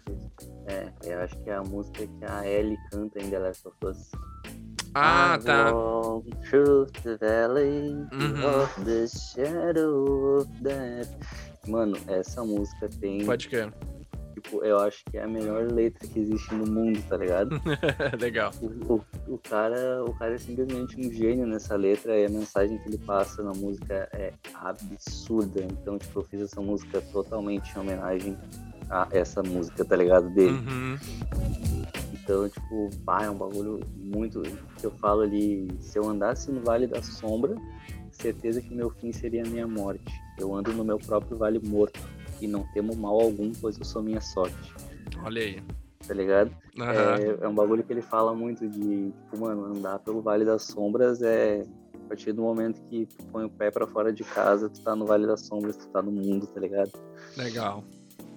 [SPEAKER 3] É, eu acho que é a música que a Ellie canta em The Last of Us.
[SPEAKER 2] Ah,
[SPEAKER 3] I
[SPEAKER 2] tá.
[SPEAKER 3] Through the valley
[SPEAKER 2] Uhum.
[SPEAKER 3] of the shadow of death. Mano, essa música tem.
[SPEAKER 2] Pode crer.
[SPEAKER 3] Tipo, eu acho que é a melhor letra que existe no mundo, tá ligado? *laughs*
[SPEAKER 2] Legal.
[SPEAKER 3] O, o, o cara, o cara é simplesmente um gênio nessa letra e a mensagem que ele passa na música é absurda. Então, tipo, eu fiz essa música totalmente em homenagem a essa música, tá ligado? Dele.
[SPEAKER 2] Uhum.
[SPEAKER 3] Então, tipo, pá, é um bagulho muito. que eu falo ali, se eu andasse no Vale da Sombra, certeza que meu fim seria a minha morte. Eu ando no meu próprio vale morto e não temo mal algum, pois eu sou minha sorte.
[SPEAKER 2] Olha aí.
[SPEAKER 3] Tá ligado?
[SPEAKER 2] Aham.
[SPEAKER 3] É, é um bagulho que ele fala muito de, tipo, mano, andar pelo Vale das Sombras é. A partir do momento que tu põe o pé pra fora de casa, tu tá no Vale das Sombras, tu tá no mundo, tá ligado?
[SPEAKER 2] Legal.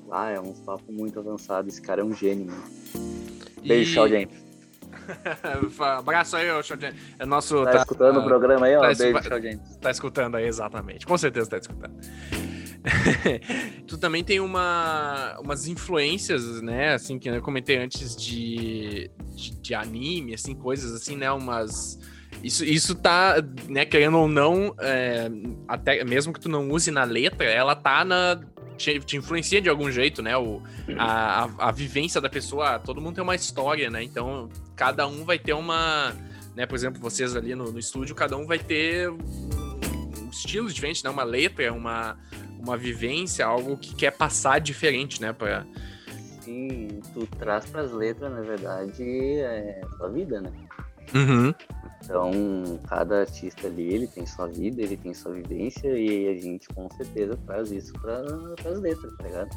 [SPEAKER 3] Lá é um papo muito avançado. Esse cara é um gênio, mano.
[SPEAKER 2] E-
[SPEAKER 3] Beijo, tchau, gente. *laughs*
[SPEAKER 2] Abraço aí, James. É nosso.
[SPEAKER 3] Tá, escutando o programa aí, ó?
[SPEAKER 2] tá
[SPEAKER 3] Beijo, tchau, gente.
[SPEAKER 2] Tá escutando aí, exatamente. Com certeza tá escutando. *laughs* tu também tem uma, umas influências, né? Assim, que eu comentei antes de, de, de anime, assim, coisas assim, né? Umas. Isso, isso tá, né, querendo ou não, é, até mesmo que tu não use na letra, ela tá na. Te, te influencia de algum jeito, né? O, a, a, a vivência da pessoa, todo mundo tem uma história, né? Então, cada um vai ter uma. Né, por exemplo, vocês ali no, no estúdio, cada um vai ter um, estilo diferente, né? Uma letra, uma, uma vivência, algo que quer passar diferente, né? Pra...
[SPEAKER 3] Sim, tu traz pras letras, na verdade, é sua vida, né?
[SPEAKER 2] Uhum.
[SPEAKER 3] Então, cada artista ali, ele tem sua vida, ele tem sua vivência e a gente com certeza traz isso para as letras, tá ligado?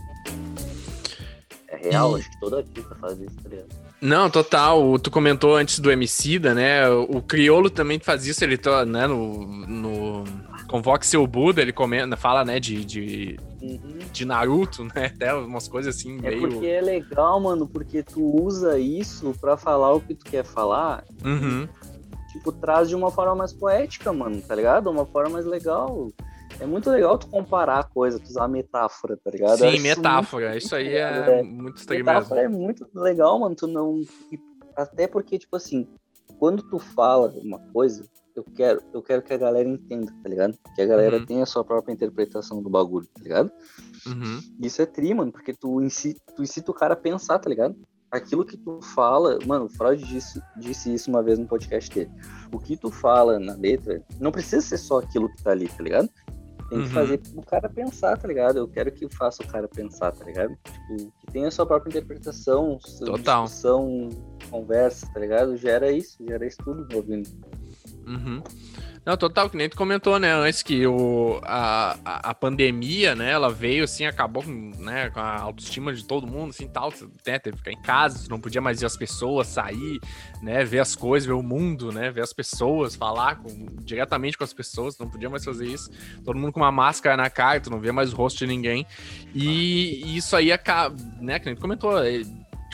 [SPEAKER 3] É real,
[SPEAKER 2] E-
[SPEAKER 3] acho que todo artista faz isso, tá ligado?
[SPEAKER 2] Não, total. Tu comentou antes do Emicida, né? O, o Criolo também faz isso, ele tá, né, no, no Convoque Seu Buda, ele comenta, fala, né, de, de,
[SPEAKER 3] Uhum.
[SPEAKER 2] de Naruto, né? *laughs* Até umas coisas assim,
[SPEAKER 3] É
[SPEAKER 2] meio...
[SPEAKER 3] porque é legal, mano, porque tu usa isso pra falar o que tu quer falar,
[SPEAKER 2] Uhum.
[SPEAKER 3] tipo, traz de uma forma mais poética, mano, tá ligado? Uma forma mais legal. É muito legal tu comparar a coisa, tu usar metáfora, tá ligado?
[SPEAKER 2] Sim, metáfora. Isso aí é
[SPEAKER 3] é.
[SPEAKER 2] muito estranho mesmo.
[SPEAKER 3] Metáfora é muito legal, mano. Tu não. e Até porque, tipo assim, quando tu fala uma coisa, eu quero, eu quero que a galera entenda, tá ligado? Que a galera
[SPEAKER 2] Uhum.
[SPEAKER 3] tenha a sua própria interpretação do bagulho, tá ligado?
[SPEAKER 2] Uhum.
[SPEAKER 3] Isso é tri, mano, porque tu incita, tu incita o cara a pensar, tá ligado? Aquilo que tu fala, mano, o Freud disse, disse isso uma vez no podcast dele. O que tu fala na letra não precisa ser só aquilo que tá ali, tá ligado? Tem que
[SPEAKER 2] Uhum.
[SPEAKER 3] fazer o cara pensar, tá ligado? Eu quero que faça o cara pensar, tá ligado? Tipo, que tenha a sua própria interpretação, sua
[SPEAKER 2] Total.
[SPEAKER 3] discussão, conversa, tá ligado? Gera isso, gera isso tudo envolvendo.
[SPEAKER 2] Uhum. Não, total, que nem tu comentou, né, antes que o, a, a, pandemia, né, ela veio, assim, acabou com, né, com a autoestima de todo mundo, assim, tal, né, teve que ficar em casa, não podia mais ver as pessoas, sair, né, ver as coisas, ver o mundo, né, ver as pessoas, falar com, diretamente com as pessoas, não podia mais fazer isso, todo mundo com uma máscara na cara, tu não vê mais o rosto de ninguém, e, e isso aí acaba, né, que nem tu comentou, é,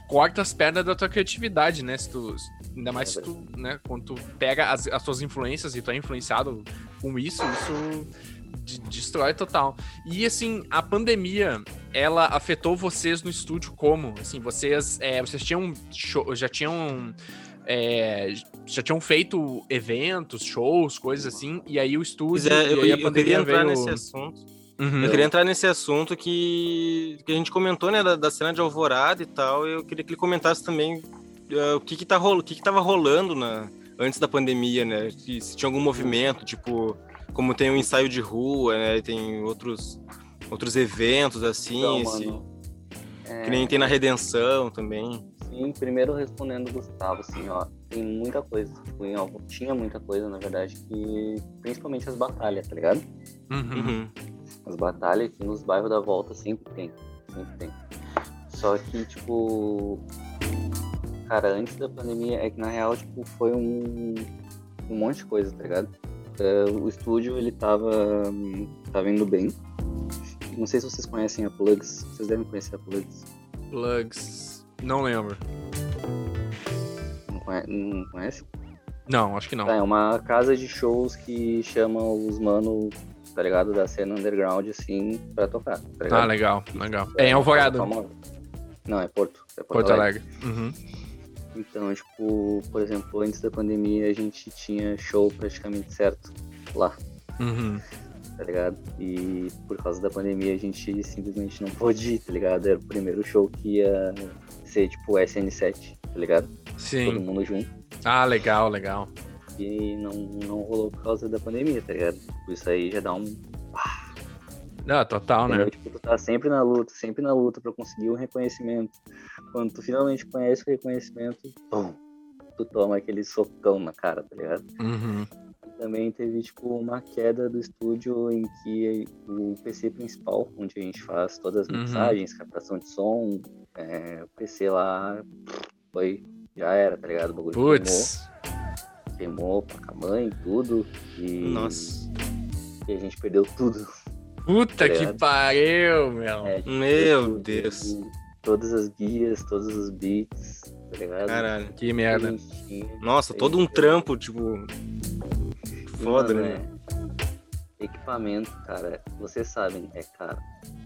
[SPEAKER 2] corta as pernas da tua criatividade, né, se tu, ainda mais se tu, né, quando tu pega as, as tuas influências e tu é influenciado com isso, isso de- destrói total. E assim, a pandemia, ela afetou vocês no estúdio como? Assim, vocês, é, vocês tinham show, já tinham é, já tinham feito eventos, shows, coisas assim, e aí o estúdio
[SPEAKER 1] é, eu,
[SPEAKER 2] e aí a
[SPEAKER 1] eu
[SPEAKER 2] pandemia
[SPEAKER 1] queria entrar
[SPEAKER 2] veio...
[SPEAKER 1] nesse assunto.
[SPEAKER 2] Uhum.
[SPEAKER 1] Eu queria entrar nesse assunto que, que a gente comentou, né, da, da cena de Alvorada e tal. Eu queria que ele comentasse também eh, o que que, tá rolo, o que que tava rolando na, antes da pandemia, né? Se, se tinha algum movimento, tipo, como tem o ensaio de rua, né? Tem outros, outros eventos assim,
[SPEAKER 3] Então,
[SPEAKER 1] esse-
[SPEAKER 3] mano. é,
[SPEAKER 1] que nem tem na Redenção também.
[SPEAKER 3] Sim, primeiro respondendo o Gustavo, assim, ó, tem muita coisa, tipo, em tinha muita coisa, na verdade, que principalmente as batalhas, tá ligado?
[SPEAKER 2] Uhum.
[SPEAKER 1] Uhum.
[SPEAKER 3] As batalhas aqui nos bairros da volta sempre tem, sempre tem. Só que, tipo, cara, antes da pandemia, é que na real, tipo, foi um, um monte de coisa, tá ligado? É, o estúdio, ele tava, tava indo bem. Não sei se vocês conhecem a Plugs, vocês devem conhecer a Plugs.
[SPEAKER 2] Plugs. Não lembro.
[SPEAKER 3] Não conhe- não conhece?
[SPEAKER 2] Não, acho que não.
[SPEAKER 3] Tá, é uma casa de shows que chama os mano, tá ligado? Da cena underground, assim, pra tocar, tá?
[SPEAKER 2] Ah, legal, legal. É em Alvorada,
[SPEAKER 3] Famosa. Não, é Porto. É Porto,
[SPEAKER 2] Porto
[SPEAKER 3] Alegre.
[SPEAKER 2] Alegre. Uhum.
[SPEAKER 3] Então, tipo, por exemplo, antes da pandemia a gente tinha show praticamente certo lá,
[SPEAKER 2] Uhum.
[SPEAKER 3] tá ligado? E por causa da pandemia a gente simplesmente não pôde ir, tá ligado? Era o primeiro show que ia ser tipo SN7, tá ligado? Todo
[SPEAKER 2] Sim.
[SPEAKER 3] mundo junto.
[SPEAKER 2] Ah, legal, legal.
[SPEAKER 3] E não, não rolou por causa da pandemia, tá ligado? Isso aí já dá um.
[SPEAKER 2] Não, total, né?
[SPEAKER 3] entendeu? Tipo, tu tá sempre na luta, sempre na luta pra conseguir um reconhecimento. Quando tu finalmente conhece o reconhecimento, pum, tu toma aquele socão na cara, tá ligado?
[SPEAKER 2] Uhum.
[SPEAKER 3] também teve tipo uma queda do estúdio em que o PC principal, onde a gente faz todas as
[SPEAKER 2] Uhum.
[SPEAKER 3] mensagens, captação de som, é, o PC lá foi já era, tá ligado? O bagulho
[SPEAKER 2] Putz.
[SPEAKER 3] queimou, queimou pra mãe, tudo e,
[SPEAKER 1] Nossa.
[SPEAKER 3] e a gente perdeu tudo.
[SPEAKER 2] Puta
[SPEAKER 3] Tá
[SPEAKER 2] que pariu, meu.
[SPEAKER 3] É,
[SPEAKER 1] Meu
[SPEAKER 3] tudo,
[SPEAKER 1] Deus.
[SPEAKER 3] e Todas as guias, todos os beats, tá ligado?
[SPEAKER 1] Caralho.
[SPEAKER 2] Que merda.
[SPEAKER 3] gente tinha.
[SPEAKER 1] Nossa, todo um trampo, tipo. Foda,
[SPEAKER 3] Mano,
[SPEAKER 1] né?
[SPEAKER 3] é, Equipamento, cara, vocês sabem, é caro,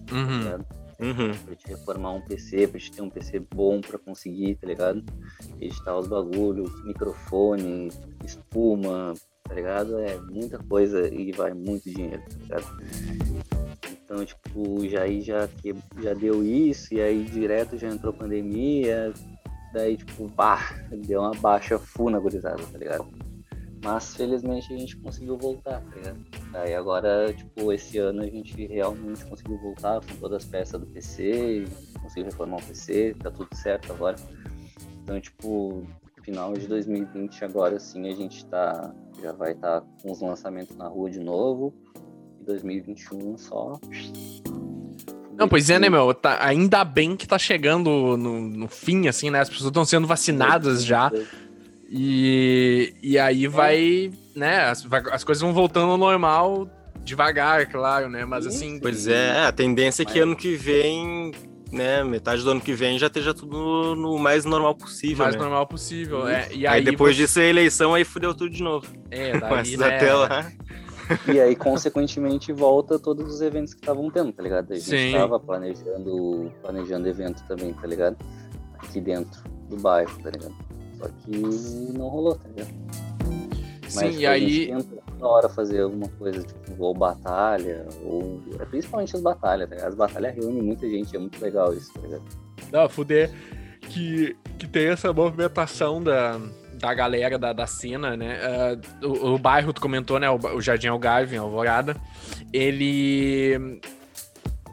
[SPEAKER 3] tá
[SPEAKER 2] Uhum.
[SPEAKER 3] ligado?
[SPEAKER 1] Uhum.
[SPEAKER 3] pra te reformar um PC, pra te ter um PC bom pra conseguir, tá ligado? Editar os bagulhos, microfone, espuma, tá ligado? É muita coisa e vai muito dinheiro, tá ligado? Então, tipo, já aí já, já deu isso, e aí direto já entrou pandemia, daí, tipo, bah, deu uma baixa full na gurizada, tá ligado? Mas felizmente a gente conseguiu voltar, tá ligado? Aí agora, tipo, esse ano a gente realmente conseguiu voltar com todas as peças do PC, conseguiu reformar o PC, tá tudo certo agora. Então, tipo, final de 2020 agora sim a gente tá, já vai estar com os lançamentos na rua de novo. E 2021 só.
[SPEAKER 2] Não, pois é, né, meu? Tá- ainda bem que tá chegando no, no fim, assim, né? As pessoas estão sendo vacinadas já. E, e aí vai, né? As, as coisas vão voltando ao normal devagar, claro, né? Mas assim.
[SPEAKER 1] Pois é, a tendência é que ano que vem, né, metade do ano que vem já esteja tudo no mais normal
[SPEAKER 2] O
[SPEAKER 1] possível,
[SPEAKER 2] mais
[SPEAKER 1] né?
[SPEAKER 2] normal possível. É, e
[SPEAKER 1] aí,
[SPEAKER 2] aí,
[SPEAKER 1] depois
[SPEAKER 2] você-
[SPEAKER 1] disso a eleição, aí fudeu tudo de novo.
[SPEAKER 2] É, *laughs* daí,
[SPEAKER 1] Mas
[SPEAKER 2] né,
[SPEAKER 1] até lá...
[SPEAKER 3] E aí, consequentemente, volta todos os eventos que estavam tendo, tá ligado? A gente
[SPEAKER 2] Sim.
[SPEAKER 3] tava planejando, planejando evento também, tá ligado? Aqui dentro do bairro, tá ligado? Só que não rolou, tá ligado?
[SPEAKER 2] Sim,
[SPEAKER 3] tipo,
[SPEAKER 2] e aí.
[SPEAKER 3] tenta toda hora fazer alguma coisa, tipo, ou batalha, ou. é Principalmente as batalhas, tá ligado? As batalhas reúnem muita gente, é muito legal isso, tá ligado?
[SPEAKER 2] Não, fuder que, que tem essa movimentação da, da galera da, da cena, né? Ah, o, o bairro, tu comentou, né? O, o Jardim Algarve, em Alvorada. Ele.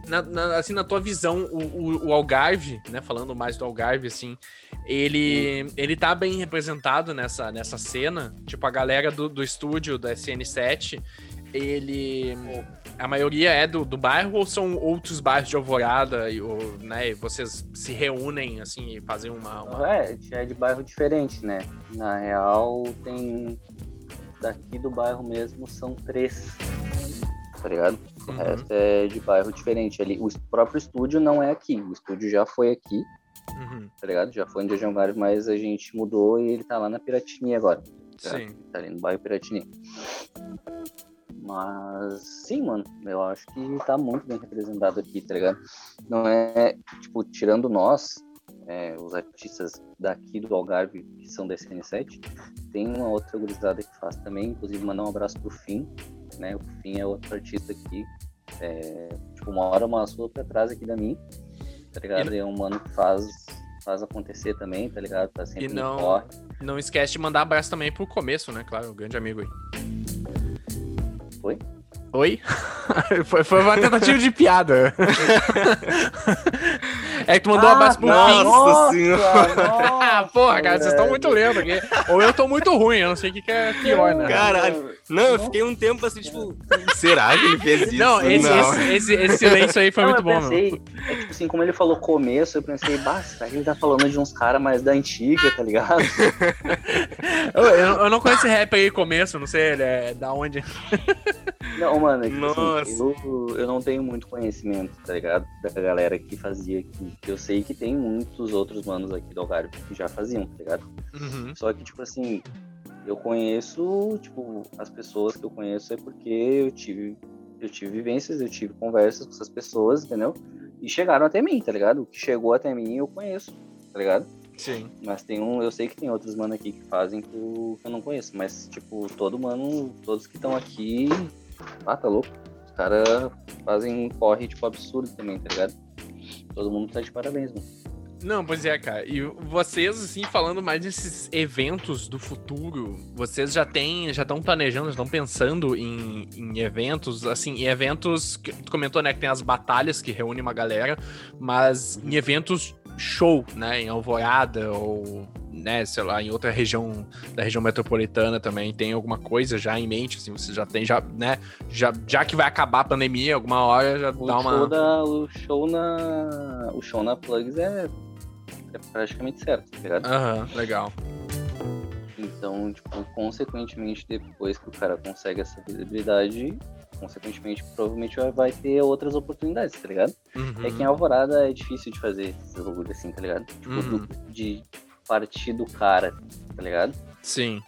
[SPEAKER 2] na- na- assim, na tua visão, o, o, o Algarve, né? Falando mais do Algarve, assim, ele, ele tá bem representado nessa, nessa cena. Tipo, a galera do, do estúdio da SN7, ele. A maioria é do, do bairro ou são outros bairros de Alvorada e, ou, né, e vocês se reúnem assim e fazem uma. uma-
[SPEAKER 3] É, é de bairro diferente, né? Na real, tem. Daqui do bairro mesmo são três, tá ligado? O
[SPEAKER 2] Uhum.
[SPEAKER 3] resto é de bairro diferente. Ali, o próprio estúdio não é aqui. O estúdio já foi aqui,
[SPEAKER 2] Uhum,
[SPEAKER 3] tá ligado? Já foi em Jardim Vários, mas a gente mudou e ele tá lá na Piratini agora.
[SPEAKER 2] Sim.
[SPEAKER 3] Tá ali no bairro Piratini. Mas sim, mano, eu acho que tá muito bem representado aqui, tá ligado? Não é, tipo, tirando nós, é, os artistas daqui do Algarve, que são da SN7, tem uma outra gurizada que faz também, inclusive mandar um abraço pro Fim, né? O Fim é outro artista aqui, é, tipo, uma hora uma sua pra trás aqui da mim, tá ligado? E é um mano que faz, faz acontecer também, tá ligado? Tá sempre
[SPEAKER 2] E não-. Não esquece de mandar abraço também pro começo, né? Claro, o grande amigo aí.
[SPEAKER 3] Oi?
[SPEAKER 2] Oi? *laughs* foi, foi uma tentativa de piada. *laughs* é que tu mandou um abraço pro
[SPEAKER 1] nossa.
[SPEAKER 2] Fim.
[SPEAKER 1] Nossa senhora. *laughs*
[SPEAKER 2] Ah, porra, cara, vocês estão muito lendo aqui. Ou eu tô muito ruim, eu não sei o que, que é pior, né?
[SPEAKER 1] Caralho. Não, eu fiquei um tempo assim, tipo, será que ele fez isso?
[SPEAKER 2] Não, esse,
[SPEAKER 1] Não.
[SPEAKER 2] Esse, esse, esse silêncio aí foi
[SPEAKER 3] Não,
[SPEAKER 2] muito
[SPEAKER 3] eu
[SPEAKER 2] bom,
[SPEAKER 3] pensei, é tipo assim, como ele falou começo, eu pensei, que ele tá falando de uns caras mais da antiga, tá ligado? *laughs*
[SPEAKER 2] Eu, eu, eu não conheço esse rap aí começo, não sei ele é da onde.
[SPEAKER 3] Não, mano, é que, assim,
[SPEAKER 1] Nossa.
[SPEAKER 3] eu, eu não tenho muito conhecimento, tá ligado? Da galera que fazia aqui. Eu sei que tem muitos outros manos aqui do Algarve que já faziam, tá ligado?
[SPEAKER 2] Uhum.
[SPEAKER 3] Só que, tipo assim, eu conheço, tipo, as pessoas que eu conheço é porque eu tive, eu tive vivências, eu tive conversas com essas pessoas, entendeu? E chegaram até mim, tá ligado? O que chegou até mim eu conheço, tá ligado?
[SPEAKER 2] Sim.
[SPEAKER 3] Mas tem um, eu sei que tem outros mano aqui que fazem que eu, que eu não conheço, mas, tipo, todo mano, todos que estão aqui, ah, tá louco. Os caras fazem um corre, tipo, absurdo também, tá ligado? Todo mundo tá de parabéns, mano.
[SPEAKER 2] Não, pois é, cara. E vocês, assim, falando mais desses eventos do futuro, vocês já têm, já estão planejando, já estão pensando em, em eventos, assim, em eventos. Que, tu comentou, né, que tem as batalhas que reúnem uma galera, mas em eventos show, né? Em Alvorada ou, né, sei lá, em outra região da região metropolitana também. Tem alguma coisa já em mente, assim, você já tem, já, né? Já, já que vai acabar a pandemia, alguma hora já
[SPEAKER 3] O
[SPEAKER 2] dá uma.
[SPEAKER 3] da, o show na. O show na Plugs é, é praticamente certo, tá ligado?
[SPEAKER 2] Aham, legal.
[SPEAKER 3] Então, tipo, consequentemente, depois que o cara consegue essa visibilidade, consequentemente, provavelmente vai- ter outras oportunidades, tá ligado?
[SPEAKER 2] Uhum.
[SPEAKER 3] É que em Alvorada é difícil de fazer esses bagulho assim, tá ligado? Tipo,
[SPEAKER 2] Uhum.
[SPEAKER 3] do- de partir do cara, tá ligado?
[SPEAKER 2] Sim.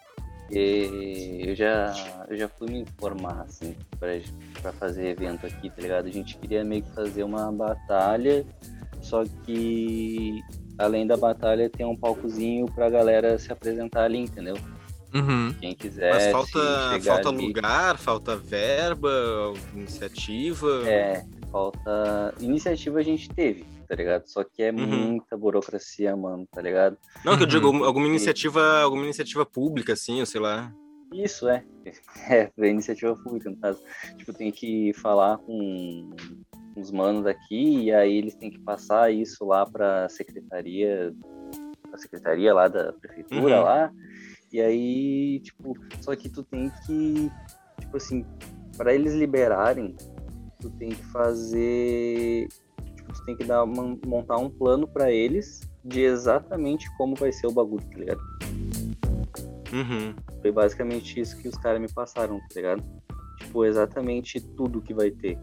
[SPEAKER 3] E eu já, eu já fui me informar, assim, pra, pra fazer evento aqui, tá ligado? A gente queria meio que fazer uma batalha, só que além da batalha tem um palcozinho pra galera se apresentar ali, entendeu?
[SPEAKER 2] Uhum.
[SPEAKER 3] Quem quiser.
[SPEAKER 1] Mas falta, falta
[SPEAKER 3] ali-
[SPEAKER 1] lugar, falta verba, iniciativa.
[SPEAKER 3] É, falta. Iniciativa a gente teve, tá ligado? Só que é
[SPEAKER 1] Uhum.
[SPEAKER 3] muita burocracia, mano, tá ligado?
[SPEAKER 1] Não, que eu digo,
[SPEAKER 2] Uhum.
[SPEAKER 1] alguma- iniciativa, alguma iniciativa pública, assim, ou sei lá.
[SPEAKER 3] Isso é. *laughs* É, é iniciativa pública, no caso. Tipo, tem que falar com os manos daqui e aí eles têm que passar isso lá pra secretaria, a secretaria lá da prefeitura
[SPEAKER 1] Uhum.
[SPEAKER 3] lá. E aí, tipo, só que tu tem que, tipo assim, pra eles liberarem, tu tem que fazer, tipo, tu tem que dar uma- montar um plano pra eles de exatamente como vai ser o bagulho, tá ligado?
[SPEAKER 1] Uhum.
[SPEAKER 3] Foi basicamente isso que os caras me passaram, tá ligado? Tipo, exatamente tudo que vai ter.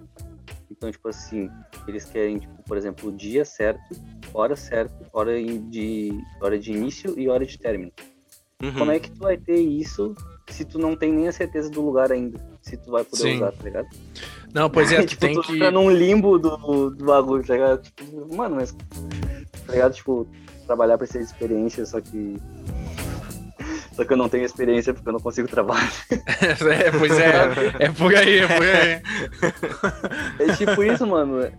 [SPEAKER 3] Então, tipo assim, eles querem, tipo, por exemplo, o dia certo, hora certa, hora de, hora de início e hora de término.
[SPEAKER 1] Uhum.
[SPEAKER 3] Como é que tu vai ter isso se tu não tem nem a certeza do lugar ainda? Se tu vai poder
[SPEAKER 2] Sim.
[SPEAKER 3] usar, tá ligado?
[SPEAKER 2] Não, pois é, *laughs* tu
[SPEAKER 3] tipo,
[SPEAKER 2] tem
[SPEAKER 3] tu
[SPEAKER 2] que.
[SPEAKER 3] fica num limbo do, do bagulho, tá ligado? Tipo, mano, mas. Tá ligado? Tipo, trabalhar pra ser experiência, só que. *laughs* Só que eu não tenho experiência porque eu não consigo trabalhar. *laughs*
[SPEAKER 2] é, pois é, é por aí, é por aí.
[SPEAKER 3] É tipo isso, mano.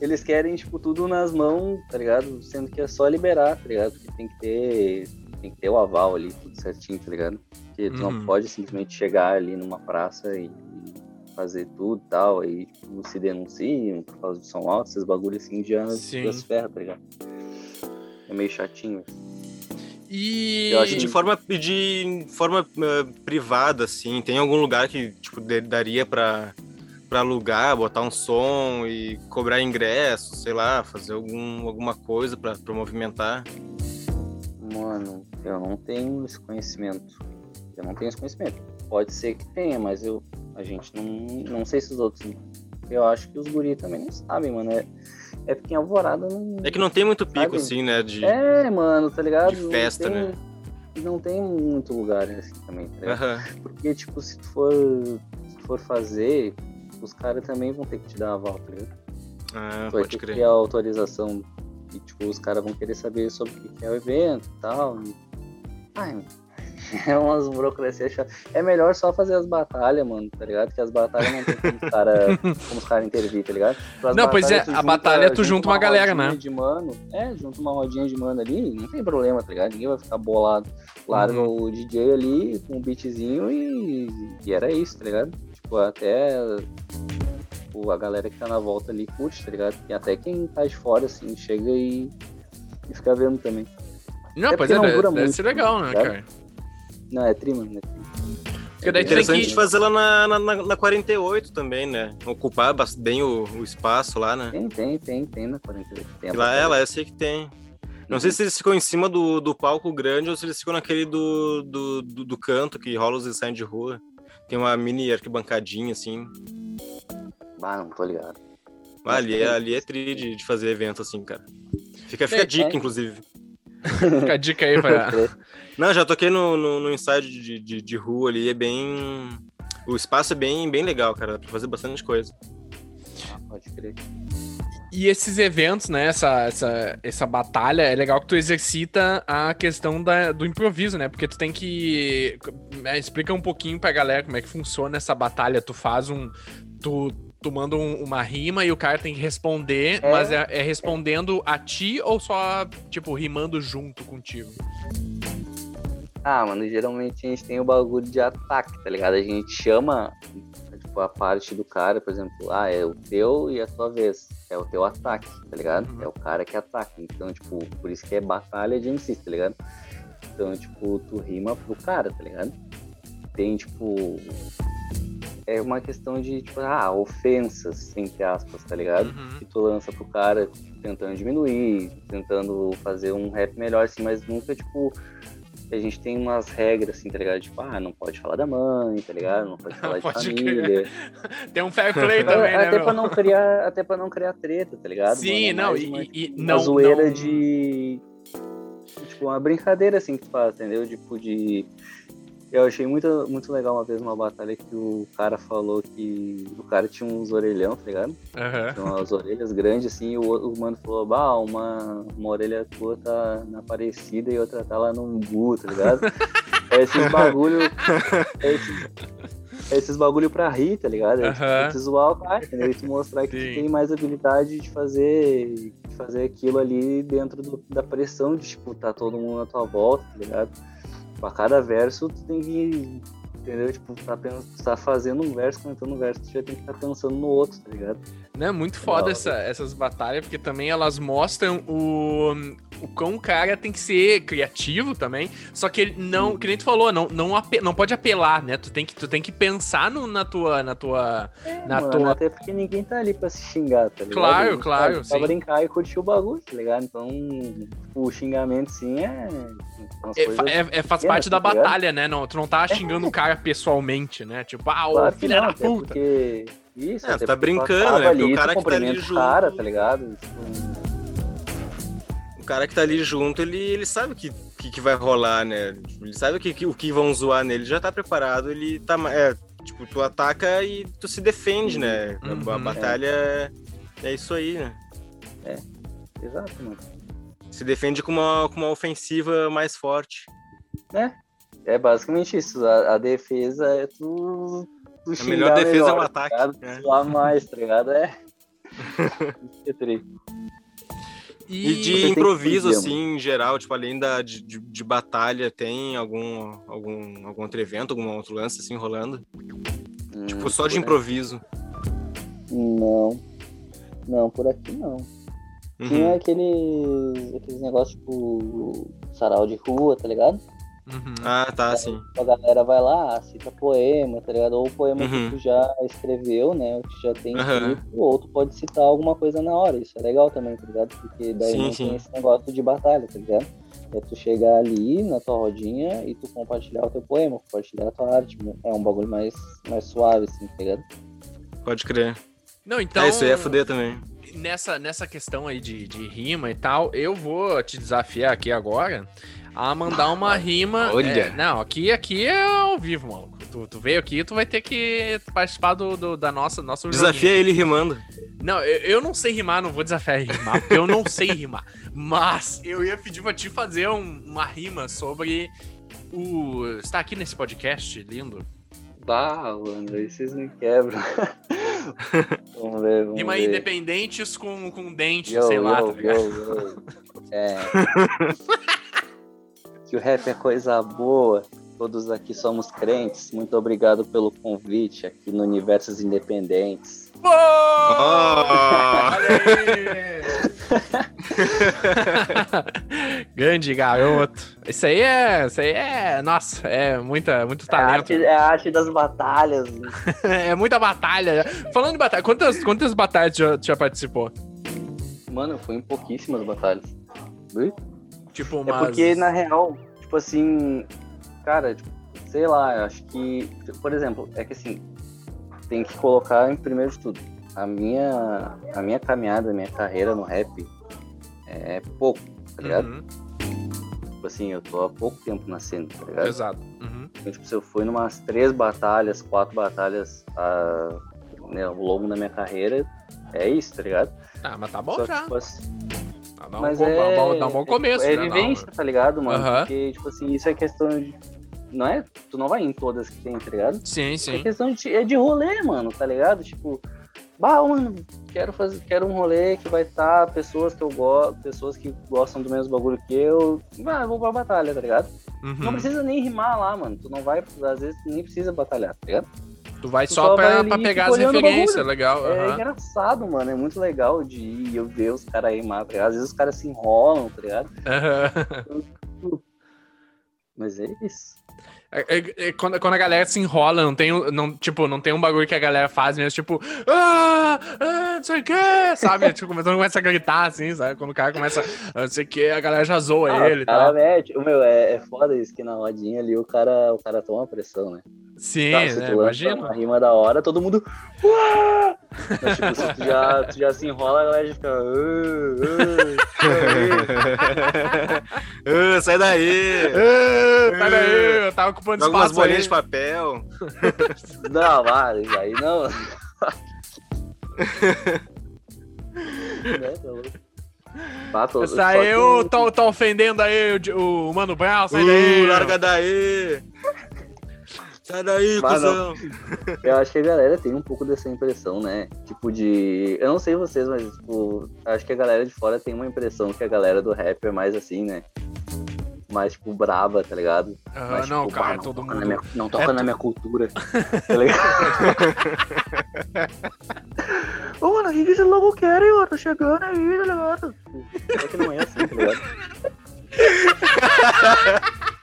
[SPEAKER 3] Eles querem, tipo, tudo nas mãos, tá ligado? Sendo que é só liberar, tá ligado? Porque tem que ter. Tem que ter o aval ali, tudo certinho, tá ligado? Porque tu
[SPEAKER 2] Uhum.
[SPEAKER 3] não pode simplesmente chegar ali numa praça e fazer tudo e tal, aí tipo, se denunciam por causa de som alto, esses bagulhos assim já ferra, tá ligado? É meio chatinho.
[SPEAKER 2] E.
[SPEAKER 3] Eu acho
[SPEAKER 1] de forma, de forma eh, privada, assim, tem algum lugar que, tipo, daria pra, pra alugar, botar um som e cobrar ingresso, sei lá, fazer algum, alguma coisa pra, pra movimentar?
[SPEAKER 3] Mano, eu não tenho esse conhecimento. Eu não tenho esse conhecimento. Pode ser que tenha, mas eu, a gente não, não sei se os outros. Eu acho que os guri também não sabem, mano. É, é porque em Alvorada não.
[SPEAKER 1] É que não tem muito pico,
[SPEAKER 3] Sabe?
[SPEAKER 1] assim, né, de...
[SPEAKER 3] É, mano, tá ligado?
[SPEAKER 1] de festa,
[SPEAKER 3] tem-
[SPEAKER 1] né?
[SPEAKER 3] Não tem muito lugar assim também, tá. Porque, tipo, se tu for, se tu for fazer, os caras também vão ter que te dar a volta, tá ligado?
[SPEAKER 1] Ah,
[SPEAKER 3] Tu vai ter que
[SPEAKER 1] crer.
[SPEAKER 3] ter a autorização e, tipo, os caras vão querer saber sobre o que é o evento e tal. E... Ai, *laughs* é umas burocracias chatas. É melhor só fazer as batalhas, mano, tá ligado? Que as batalhas não tem como os caras *laughs* cara intervir, tá ligado? Pras
[SPEAKER 2] Não, pois é, a batalha tu junta uma galera,
[SPEAKER 3] rodinha
[SPEAKER 2] né?
[SPEAKER 3] De mano, é, junta uma rodinha de mano ali, não tem problema, tá ligado? Ninguém vai ficar bolado. Larga
[SPEAKER 2] Uhum.
[SPEAKER 3] o DJ ali com um beatzinho e, e era isso, tá ligado? Tipo, até tipo, a galera que tá na volta ali curte, tá ligado? E até quem tá de fora, assim, chega e, e fica vendo também.
[SPEAKER 2] Não,
[SPEAKER 3] É
[SPEAKER 2] pois é,
[SPEAKER 3] não
[SPEAKER 2] deve,
[SPEAKER 3] dura
[SPEAKER 2] deve
[SPEAKER 3] muito,
[SPEAKER 2] ser legal, né,
[SPEAKER 3] tá
[SPEAKER 2] cara?
[SPEAKER 3] Não, é tri, mano. É tri.
[SPEAKER 2] Porque daí
[SPEAKER 1] Interessante
[SPEAKER 2] que-
[SPEAKER 1] de fazer lá na, na, na- na 48 também, né? Ocupar bem o, o espaço lá, né?
[SPEAKER 3] Tem, tem, tem, tem na 48. Tem
[SPEAKER 1] Lá,
[SPEAKER 3] batalha.
[SPEAKER 1] é, lá eu sei que tem. Não sei se eles ficam em cima do, do palco grande ou se eles ficam naquele do, do, do, do canto que rola os ensaios de rua. Tem uma mini arquibancadinha, assim.
[SPEAKER 3] Ah, não tô ligado.
[SPEAKER 1] Ah, ali, é, ali é tri de, de fazer evento, assim, cara. Fica, fica a dica,
[SPEAKER 3] é.
[SPEAKER 1] inclusive. *laughs*
[SPEAKER 2] Fica a dica aí pra. *laughs*
[SPEAKER 1] Não, já toquei no, no, no ensaio de, de, de rua ali, é bem. O espaço é bem, bem legal, cara. Dá pra fazer bastante coisa.
[SPEAKER 3] Ah, pode crer.
[SPEAKER 2] E esses eventos, né? Essa, essa, essa batalha, é legal que tu exercita a questão da, do improviso, né? Porque tu tem que. é, Explica um pouquinho pra galera como é que funciona essa batalha. Tu faz um. Tu, tu manda um- uma rima e o cara tem que responder,
[SPEAKER 3] É.
[SPEAKER 2] mas é, é respondendo a ti ou só, tipo, rimando junto contigo?
[SPEAKER 3] Ah, mano, geralmente a gente tem o bagulho de ataque, tá ligado? A gente chama, tipo, a parte do cara, por exemplo, ah, é o teu e a tua vez. É o teu ataque, tá ligado?
[SPEAKER 2] Uhum.
[SPEAKER 3] É o cara que ataca. Então, tipo, por isso que é batalha de MCs, tá ligado? Então, tipo, tu rima pro cara, tá ligado? Tem, tipo. É uma questão de, tipo, ah, ofensas, entre aspas, tá ligado?
[SPEAKER 2] Uhum.
[SPEAKER 3] que tu lança pro cara tentando diminuir, tentando fazer um rap melhor, assim, mas nunca, tipo, a gente tem umas regras, assim, tá ligado? Tipo, ah, não pode falar da mãe, tá ligado? Não pode *laughs* falar de
[SPEAKER 2] Pode
[SPEAKER 3] família. *laughs*
[SPEAKER 2] Tem um fair play também, né?
[SPEAKER 3] até,
[SPEAKER 2] meu?
[SPEAKER 3] pra não criar, até pra não criar treta, tá ligado?
[SPEAKER 2] Sim,
[SPEAKER 3] mano? É
[SPEAKER 2] não, e,
[SPEAKER 3] uma,
[SPEAKER 2] e
[SPEAKER 3] uma
[SPEAKER 2] não.
[SPEAKER 3] zoeira
[SPEAKER 2] não-
[SPEAKER 3] de. Tipo, uma brincadeira assim que tu faz, entendeu? Tipo, de. Eu achei muito, muito legal uma vez uma batalha que o cara falou que o cara tinha uns orelhão, tá ligado?
[SPEAKER 2] Aham.
[SPEAKER 3] Tinha umas orelhas grandes assim, e o, o mano falou, bah, uma, uma orelha tua tá na Aparecida e outra tá lá no Umbu, tá ligado? *laughs* é esses bagulho. É esses, é esses bagulho pra rir, tá ligado? É pra te zoar o cara, entendeu? E tu mostrar que
[SPEAKER 2] Sim.
[SPEAKER 3] tu tem mais habilidade de fazer, de fazer aquilo ali dentro do- da pressão de, tipo, tá todo mundo na tua volta, tá ligado? Pra cada verso tu tem que. Entendeu? Tipo, tá, tá fazendo um verso, cantando um verso, tu já tem que estar pensando no outro, tá ligado?
[SPEAKER 2] Né, muito foda
[SPEAKER 3] Da
[SPEAKER 2] essa- essas batalhas, porque também elas mostram o, o quão o cara tem que ser criativo também. Só que ele não, que nem tu falou, não, não, ape- não pode apelar, né? Tu tem que, tu tem que pensar no- na tua. Na tua na
[SPEAKER 3] Mano,
[SPEAKER 2] tua...
[SPEAKER 3] até porque ninguém tá ali pra se xingar, tá ligado?
[SPEAKER 2] Claro, claro,
[SPEAKER 3] tá ali Pra
[SPEAKER 2] sim.
[SPEAKER 3] brincar e curtir o bagulho, tá ligado? Então, o xingamento sim é.
[SPEAKER 2] É, é- é- faz parte da
[SPEAKER 3] tá
[SPEAKER 2] batalha, né? Não, tu não tá xingando o cara pessoalmente, né? Tipo, ah, ô
[SPEAKER 3] Claro
[SPEAKER 2] filha
[SPEAKER 3] não,
[SPEAKER 2] da puta.
[SPEAKER 3] porque. Isso,
[SPEAKER 1] É, tá brincando, né?
[SPEAKER 3] Ali,
[SPEAKER 1] o cara
[SPEAKER 3] tu
[SPEAKER 1] que tá ali junto-
[SPEAKER 3] cara, tá ligado? Tipo,
[SPEAKER 1] O cara que tá ali junto, ele, ele sabe o que, que, que vai rolar, né? Ele sabe o que, que- o que vão zoar nele, já tá preparado, ele tá. É, tipo, tu ataca e tu se defende, né? A- A,
[SPEAKER 2] Uhum.
[SPEAKER 1] batalha é, é isso aí, né?
[SPEAKER 3] exato, mano.
[SPEAKER 1] Se defende com uma, com uma ofensiva mais forte.
[SPEAKER 3] É basicamente isso. A, a defesa é tu. Tu
[SPEAKER 1] A melhor
[SPEAKER 3] xingar
[SPEAKER 1] defesa é o
[SPEAKER 3] melhor,
[SPEAKER 1] ataque.
[SPEAKER 3] Tá
[SPEAKER 1] né?
[SPEAKER 3] Zoar mais, tá ligado? É. *laughs* É.
[SPEAKER 1] E
[SPEAKER 3] Você
[SPEAKER 1] de improviso, assim, em geral, tipo, além da, de, de, de batalha, tem algum, algum, algum outro evento, algum outro lance, assim, rolando? Tipo,
[SPEAKER 3] Hum,
[SPEAKER 1] só de improviso.
[SPEAKER 3] Não. Não, por aqui não.
[SPEAKER 1] Uhum.
[SPEAKER 3] Tinha aqueles, aqueles negócios tipo sarau de rua, tá ligado?
[SPEAKER 2] Uhum.
[SPEAKER 1] Ah, tá, sim.
[SPEAKER 3] A galera vai lá, cita poema, tá ligado? Ou poema
[SPEAKER 1] Uhum.
[SPEAKER 3] que tu já escreveu, né? Ou que já tem escrito, ou tu pode citar alguma coisa na hora. Isso é legal também, tá ligado? Porque daí
[SPEAKER 1] Sim,
[SPEAKER 3] não
[SPEAKER 1] sim.
[SPEAKER 3] tem esse negócio de batalha, tá ligado? É tu chegar ali na tua rodinha e tu compartilhar o teu poema, compartilhar a tua arte. É um bagulho mais, mais suave, assim, tá ligado?
[SPEAKER 1] Pode crer.
[SPEAKER 2] Não, então.
[SPEAKER 1] Ah, isso aí é fuder também.
[SPEAKER 2] nessa, nessa questão aí de, de rima e tal, eu vou te desafiar aqui agora a mandar uma rima.
[SPEAKER 1] Olha.
[SPEAKER 2] é, não, aqui, aqui é ao vivo, maluco. Tu, tu veio aqui, tu vai ter que participar do, do- da nossa nosso
[SPEAKER 1] Desafia ele rimando.
[SPEAKER 2] joguinho. Não, eu, eu não sei rimar, não vou desafiar rimar, porque eu não sei rimar. Mas eu ia pedir pra te fazer um- uma rima sobre o. Está aqui nesse podcast lindo.
[SPEAKER 3] Bah, mano, aí vocês me quebram. *laughs* vamos ver, vamos
[SPEAKER 2] Rima
[SPEAKER 3] ver.
[SPEAKER 2] independentes com, com dente,
[SPEAKER 3] Yo,
[SPEAKER 2] sei lá,
[SPEAKER 3] yo,
[SPEAKER 2] tá ligado?
[SPEAKER 3] yo, yo. É. *laughs* que o rap é coisa boa. Todos aqui somos crentes. Muito obrigado pelo convite aqui no Universos Independentes.
[SPEAKER 1] Oh! *laughs*
[SPEAKER 2] Grande garoto. Isso aí é. Isso aí é. Nossa, é muita, muito
[SPEAKER 3] É a,
[SPEAKER 2] talento.
[SPEAKER 3] arte, é a arte das batalhas. *laughs*
[SPEAKER 2] É muita batalha. Falando de batalha, quantas, quantas batalhas já, já participou?
[SPEAKER 3] Mano, eu fui em pouquíssimas batalhas. Ui?
[SPEAKER 2] Tipo,
[SPEAKER 3] É porque, na real, tipo assim, cara, tipo, sei lá, eu acho que, por exemplo, é que assim, tem que colocar em primeiro de tudo. A minha, a minha caminhada, a minha carreira no rap é pouco, tá ligado?
[SPEAKER 2] Uhum,
[SPEAKER 3] Tipo assim, eu tô há pouco tempo na cena, tá ligado?
[SPEAKER 2] Exato. Uhum.
[SPEAKER 3] Então, tipo, se eu fui numas três batalhas, quatro batalhas ah, né, ao longo da minha carreira, é isso, tá ligado?
[SPEAKER 2] Ah, mas tá bom
[SPEAKER 3] Só que,
[SPEAKER 2] já.
[SPEAKER 3] tipo, assim,
[SPEAKER 2] Dá um,
[SPEAKER 3] mas
[SPEAKER 2] bom,
[SPEAKER 3] é,
[SPEAKER 2] dá um- dá um bom começo,
[SPEAKER 3] é,
[SPEAKER 2] né?
[SPEAKER 3] é
[SPEAKER 2] um-
[SPEAKER 3] vivência, tá ligado, mano?
[SPEAKER 2] Aham.
[SPEAKER 3] Porque, tipo assim, isso é questão de. Não é? Tu não vai em todas que tem, tá ligado?
[SPEAKER 2] Sim,
[SPEAKER 3] É
[SPEAKER 2] sim.
[SPEAKER 3] questão de, é de rolê, mano, tá ligado? Tipo, bah, mano, quero fazer, quero um rolê que vai estar pessoas que eu gosto, pessoas que gostam do mesmo bagulho que eu. Ah, vou pra batalha, tá ligado? Não
[SPEAKER 2] Uhum.
[SPEAKER 3] precisa nem rimar lá, mano. Tu não vai, às vezes, nem precisa batalhar, tá ligado?
[SPEAKER 2] Tu vai
[SPEAKER 3] tu
[SPEAKER 2] só,
[SPEAKER 3] só
[SPEAKER 2] pra,
[SPEAKER 3] vai ali
[SPEAKER 2] pra
[SPEAKER 3] e
[SPEAKER 2] pegar as referências, legal.
[SPEAKER 3] É
[SPEAKER 2] aham.
[SPEAKER 3] engraçado, mano. É muito legal de ir eu ver os caras rimar, tá ligado? Às vezes os caras se enrolam, tá ligado?
[SPEAKER 2] Aham. *laughs*
[SPEAKER 3] Mas é isso.
[SPEAKER 2] É- é- é quando, quando a galera se enrola, não tem, não, tipo, não tem um bagulho que a galera faz mesmo, tipo, ah, ah, não sei o que, sabe? *laughs* tipo, quando começa a gritar, assim, sabe? Quando o cara começa, ah, não sei o que, a galera já zoa
[SPEAKER 3] Ah,
[SPEAKER 2] ele
[SPEAKER 3] o cara
[SPEAKER 2] tal.
[SPEAKER 3] mete. Meu, é, é foda isso que na rodinha ali o cara, o cara toma pressão, né?
[SPEAKER 2] Sim,
[SPEAKER 3] Tá, se
[SPEAKER 2] né? Imagina.
[SPEAKER 3] uma rima da hora, todo mundo. "Uá!" Mas, tipo, se tu já, *laughs* tu já se enrola, a galera já fica. "Ah, ah, ah."
[SPEAKER 1] Ah, sai daí!
[SPEAKER 2] Ah, Sai daí, eu tava ocupando
[SPEAKER 1] Joga umas
[SPEAKER 2] espaço aí.
[SPEAKER 1] bolinhas de papel. *laughs*
[SPEAKER 3] Não, vale, aí não. *laughs* Né, tá louco.
[SPEAKER 2] Saiu,
[SPEAKER 3] que-
[SPEAKER 2] tô, tô ofendendo aí o, o Mano Brown, sai
[SPEAKER 1] Uh,
[SPEAKER 2] daí.
[SPEAKER 1] larga daí! Sai daí,
[SPEAKER 3] Ah,
[SPEAKER 1] cuzão!
[SPEAKER 3] Eu acho que a galera tem um pouco dessa impressão, né? Tipo de. Eu não sei vocês, mas tipo, acho que a galera de fora tem uma impressão que a galera do rap é mais assim, né? Mais, tipo, brava, tá ligado?
[SPEAKER 2] Ah,
[SPEAKER 3] Mas,
[SPEAKER 2] não,
[SPEAKER 3] tipo,
[SPEAKER 2] cara,
[SPEAKER 3] "Bah,
[SPEAKER 2] todo
[SPEAKER 3] toca
[SPEAKER 2] mundo.
[SPEAKER 3] Na minha, não toca
[SPEAKER 2] É
[SPEAKER 3] na
[SPEAKER 2] tu-
[SPEAKER 3] minha cultura. *laughs* tá ligado? Ô, mano, o que que esse louco quer, ó? Tá chegando aí, tá ligado? Só que não é assim, tá ligado? *laughs*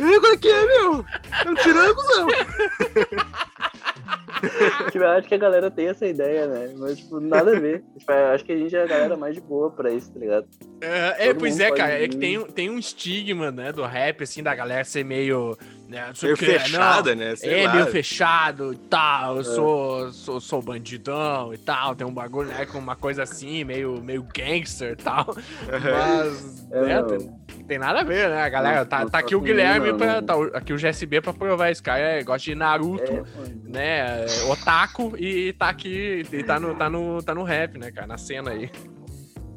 [SPEAKER 1] Qual é que é, meu? Tá me tirando, cuzão! *laughs* *laughs*
[SPEAKER 3] Tipo, eu acho que a galera tem essa ideia, né? Mas, tipo, nada a ver. *laughs* Tipo, eu acho que a gente é a galera mais de boa pra isso, tá ligado?
[SPEAKER 2] É, é, pois é, cara. É
[SPEAKER 3] vir.
[SPEAKER 2] que tem, tem um estigma, né, do rap, assim, da galera ser meio. Né,
[SPEAKER 1] Meio
[SPEAKER 2] o quê,
[SPEAKER 1] fechada,
[SPEAKER 2] não.
[SPEAKER 1] né? Sei
[SPEAKER 2] É,
[SPEAKER 1] lá.
[SPEAKER 2] meio fechado e tal.
[SPEAKER 3] É.
[SPEAKER 2] Eu sou, sou, sou bandidão e tal. Tem um bagulho, né, com uma coisa assim, meio, meio gangster e tal. *laughs* Mas,
[SPEAKER 3] É,
[SPEAKER 2] né, tem, tem nada a ver, né, galera? Tá, tá aqui o Guilherme,
[SPEAKER 3] não,
[SPEAKER 2] pra,
[SPEAKER 3] não.
[SPEAKER 2] tá aqui o GSB pra provar. Esse cara é, gosta de Naruto. Né, otaku e tá aqui, e tá no, tá, no, tá no rap, né, cara, na cena aí.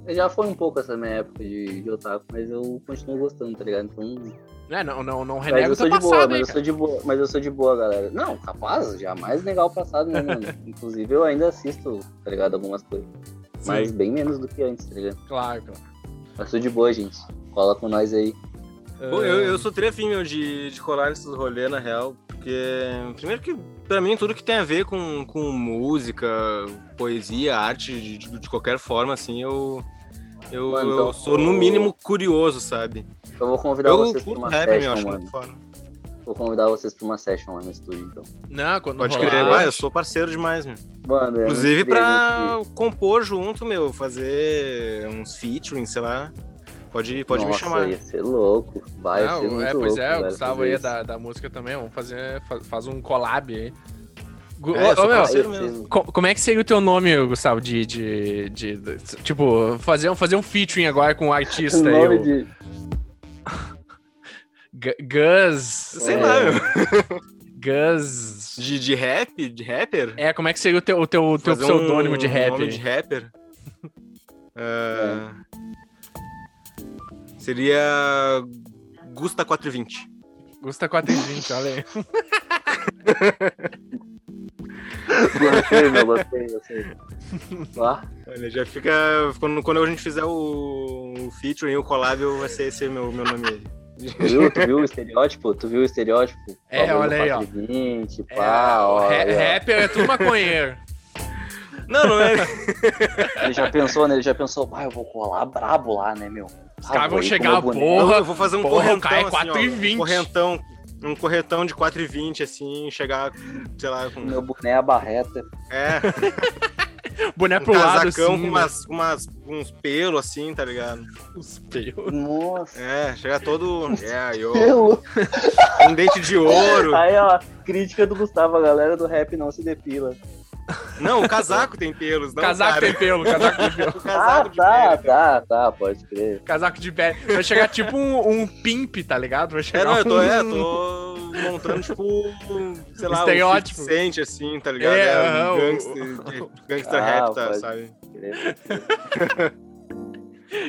[SPEAKER 3] Já foi um pouco essa minha época de, de otaku, mas eu continuo gostando, tá ligado? Então,
[SPEAKER 2] É, não, não, não
[SPEAKER 3] mas
[SPEAKER 2] renega
[SPEAKER 3] eu
[SPEAKER 2] o
[SPEAKER 3] de boa,
[SPEAKER 2] passado
[SPEAKER 3] mas
[SPEAKER 2] aí,
[SPEAKER 3] eu sou de boa, mas eu sou de boa, galera. Não, capaz, jamais negar o passado, né, mano? *laughs* Inclusive eu ainda assisto, tá ligado? Algumas coisas. Mas
[SPEAKER 2] Sim,
[SPEAKER 3] bem menos do que antes, tá ligado?
[SPEAKER 2] claro, claro.
[SPEAKER 3] Mas sou de boa, gente. Cola com nós aí.
[SPEAKER 1] Eu, eu sou trefinho meu, de, de colar nesses rolês, na real, porque, primeiro que, pra mim, tudo que tem a ver com, com música, poesia, arte, de, de- de qualquer forma, assim, eu, eu,
[SPEAKER 3] Mano,
[SPEAKER 1] eu
[SPEAKER 3] então,
[SPEAKER 1] sou, no mínimo, curioso, sabe?
[SPEAKER 3] Eu vou convidar
[SPEAKER 1] Eu
[SPEAKER 3] vocês pra
[SPEAKER 1] curto
[SPEAKER 3] uma
[SPEAKER 1] rap,
[SPEAKER 3] session,
[SPEAKER 1] acho
[SPEAKER 3] mano. Vou convidar vocês pra uma session lá no estúdio, então.
[SPEAKER 2] Não, quando
[SPEAKER 1] Pode
[SPEAKER 2] rolar-
[SPEAKER 1] crer, vai, eu sou parceiro demais, meu.
[SPEAKER 3] Mano,
[SPEAKER 1] Inclusive pra compor junto, meu, fazer uns featuring, sei lá. Pode, pode me
[SPEAKER 3] Nossa,
[SPEAKER 1] chamar.
[SPEAKER 3] ia ser louco. Vai
[SPEAKER 2] Não,
[SPEAKER 3] ser muito
[SPEAKER 2] é, pois
[SPEAKER 3] louco,
[SPEAKER 2] é, o Gustavo aí é da, da música também, vamos fazer, fa- faz um collab aí. Gu-
[SPEAKER 1] É,
[SPEAKER 2] ô, meu, como é que seria o teu nome, Gustavo, de, de, de, de- tipo, fazer, um- fazer um featuring agora com um artista *laughs*
[SPEAKER 3] O
[SPEAKER 2] aí,
[SPEAKER 3] de...
[SPEAKER 2] Gu- Gus,
[SPEAKER 1] Sei
[SPEAKER 3] É.
[SPEAKER 1] lá, meu. *laughs*
[SPEAKER 2] Gus,
[SPEAKER 1] De, de rap? De rapper?
[SPEAKER 2] é, como é que seria o teu, o teu, o teu
[SPEAKER 1] Fazer um
[SPEAKER 2] pseudônimo de rap?
[SPEAKER 1] Nome de rapper? Ah, Seria. Gusta 420.
[SPEAKER 2] Gusta 420, olha aí. *laughs*
[SPEAKER 3] Gostei, meu, gostei, gostei. Ó,
[SPEAKER 1] Olha, já fica. Quando, quando a gente fizer o, o featuring, o collab, vai ser esse meu, meu nome aí.
[SPEAKER 3] tu viu, tu viu o estereótipo? Tu viu o estereótipo?
[SPEAKER 2] É, olha aí, ó.
[SPEAKER 3] 420,
[SPEAKER 2] É,
[SPEAKER 3] pá,
[SPEAKER 2] o
[SPEAKER 3] ó, ó.
[SPEAKER 2] rapper é tudo maconheiro.
[SPEAKER 1] Não, não é.
[SPEAKER 3] Ele já pensou, né? Ele já pensou, pai, eu vou colar brabo lá, né, meu?
[SPEAKER 2] Os caras vão
[SPEAKER 3] aí com
[SPEAKER 2] chegar, porra,
[SPEAKER 1] Eu, eu vou fazer um
[SPEAKER 2] porra,
[SPEAKER 1] correntão.
[SPEAKER 2] cara é
[SPEAKER 1] assim, ó,
[SPEAKER 2] 4,20.
[SPEAKER 1] um correntão. Um corretão de 4,20, assim, chegar, sei lá, com.
[SPEAKER 3] Meu boné, a barreta.
[SPEAKER 1] É, *laughs*
[SPEAKER 2] Boné
[SPEAKER 1] Um
[SPEAKER 2] pro lado,
[SPEAKER 1] casacão
[SPEAKER 2] assim.
[SPEAKER 1] com, umas, com umas, com uns pelos assim, tá ligado?
[SPEAKER 2] Os pelos.
[SPEAKER 3] Nossa.
[SPEAKER 1] É, chega todo. É,
[SPEAKER 3] Pelo.
[SPEAKER 1] um dente de ouro.
[SPEAKER 3] Aí, ó, crítica do Gustavo, a galera do rap não se depila.
[SPEAKER 1] Não, o casaco tem pelos, não.
[SPEAKER 2] casaco
[SPEAKER 1] cara.
[SPEAKER 2] tem pelo, casaco tem pelo.
[SPEAKER 1] O
[SPEAKER 3] Ah,
[SPEAKER 1] casaco de
[SPEAKER 3] tá,
[SPEAKER 1] pele.
[SPEAKER 3] tá, tá, pode crer.
[SPEAKER 2] Casaco de pele. Vai chegar tipo um, um pimp, tá ligado? Vai chegar
[SPEAKER 1] É, não, eu tô,
[SPEAKER 2] um...
[SPEAKER 1] é, tô montando, tipo, sei lá,
[SPEAKER 2] Estereótipo.
[SPEAKER 1] um 50 Cent, assim, tá ligado?
[SPEAKER 2] É,
[SPEAKER 1] É, um
[SPEAKER 2] o-
[SPEAKER 1] gangster, gangster
[SPEAKER 3] Ah,
[SPEAKER 1] rap, tá, sabe?
[SPEAKER 3] crer. *laughs*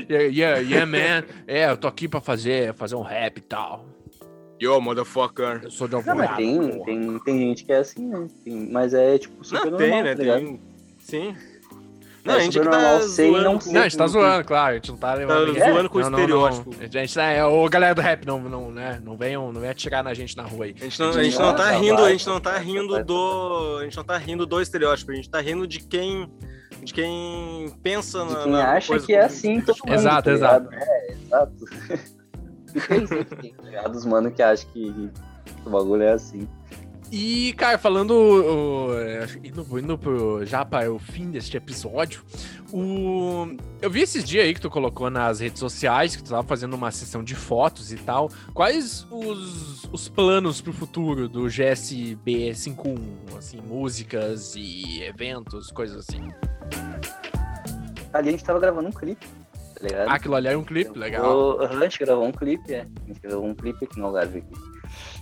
[SPEAKER 2] Yeah, yeah, yeah, man. É, eu tô aqui pra fazer, fazer um rap e tal.
[SPEAKER 1] Yo, motherfucker.
[SPEAKER 2] Eu sou de
[SPEAKER 3] Não, mas
[SPEAKER 2] Alvorada,
[SPEAKER 3] tem,
[SPEAKER 2] porra.
[SPEAKER 3] tem, tem gente que é assim, né? Tem- mas é, tipo, super
[SPEAKER 1] Não,
[SPEAKER 3] normal,
[SPEAKER 1] tem, né?
[SPEAKER 3] tá ligado?
[SPEAKER 1] Tem. Sim. Não,
[SPEAKER 3] É
[SPEAKER 1] a gente que tá
[SPEAKER 3] e
[SPEAKER 1] zoando
[SPEAKER 3] não ser.
[SPEAKER 2] Não, a gente tá zoando, claro, a gente não tá levando.
[SPEAKER 1] Tá zoando com
[SPEAKER 2] Não, não,
[SPEAKER 1] estereótipo.
[SPEAKER 2] não. A gente tá, é, ô galera do rap, não, não, né? Não venham, não venham atirar na gente na rua aí.
[SPEAKER 1] A gente não, a gente não tá
[SPEAKER 3] tá,
[SPEAKER 1] rindo, a gente não tá rindo do. A gente não tá rindo do estereótipo, a gente tá rindo de quem. De quem pensa
[SPEAKER 3] De
[SPEAKER 1] na.
[SPEAKER 3] quem
[SPEAKER 1] na
[SPEAKER 3] acha
[SPEAKER 1] coisa
[SPEAKER 3] que é assim todo mundo,
[SPEAKER 2] Exato,
[SPEAKER 3] tá
[SPEAKER 2] exato.
[SPEAKER 3] É, exato. Tem sempre tem, tá ligado? Os mano que acham que o bagulho é assim.
[SPEAKER 2] E, cara, falando. o, é, indo, indo pro, já para o fim deste episódio, o, eu vi esses dias aí que tu colocou nas redes sociais, que tu tava fazendo uma sessão de fotos e tal. Quais os, os planos pro futuro do GSB 51? Assim, músicas e eventos, coisas assim.
[SPEAKER 3] Ali a gente tava gravando um clipe, tá ligado?
[SPEAKER 2] Ah, aquilo ali é um clipe,
[SPEAKER 3] Eu
[SPEAKER 2] legal.
[SPEAKER 3] vou- Aham, a gente gravou um clipe, é. A gente gravou um clipe aqui no Algarve. Aqui.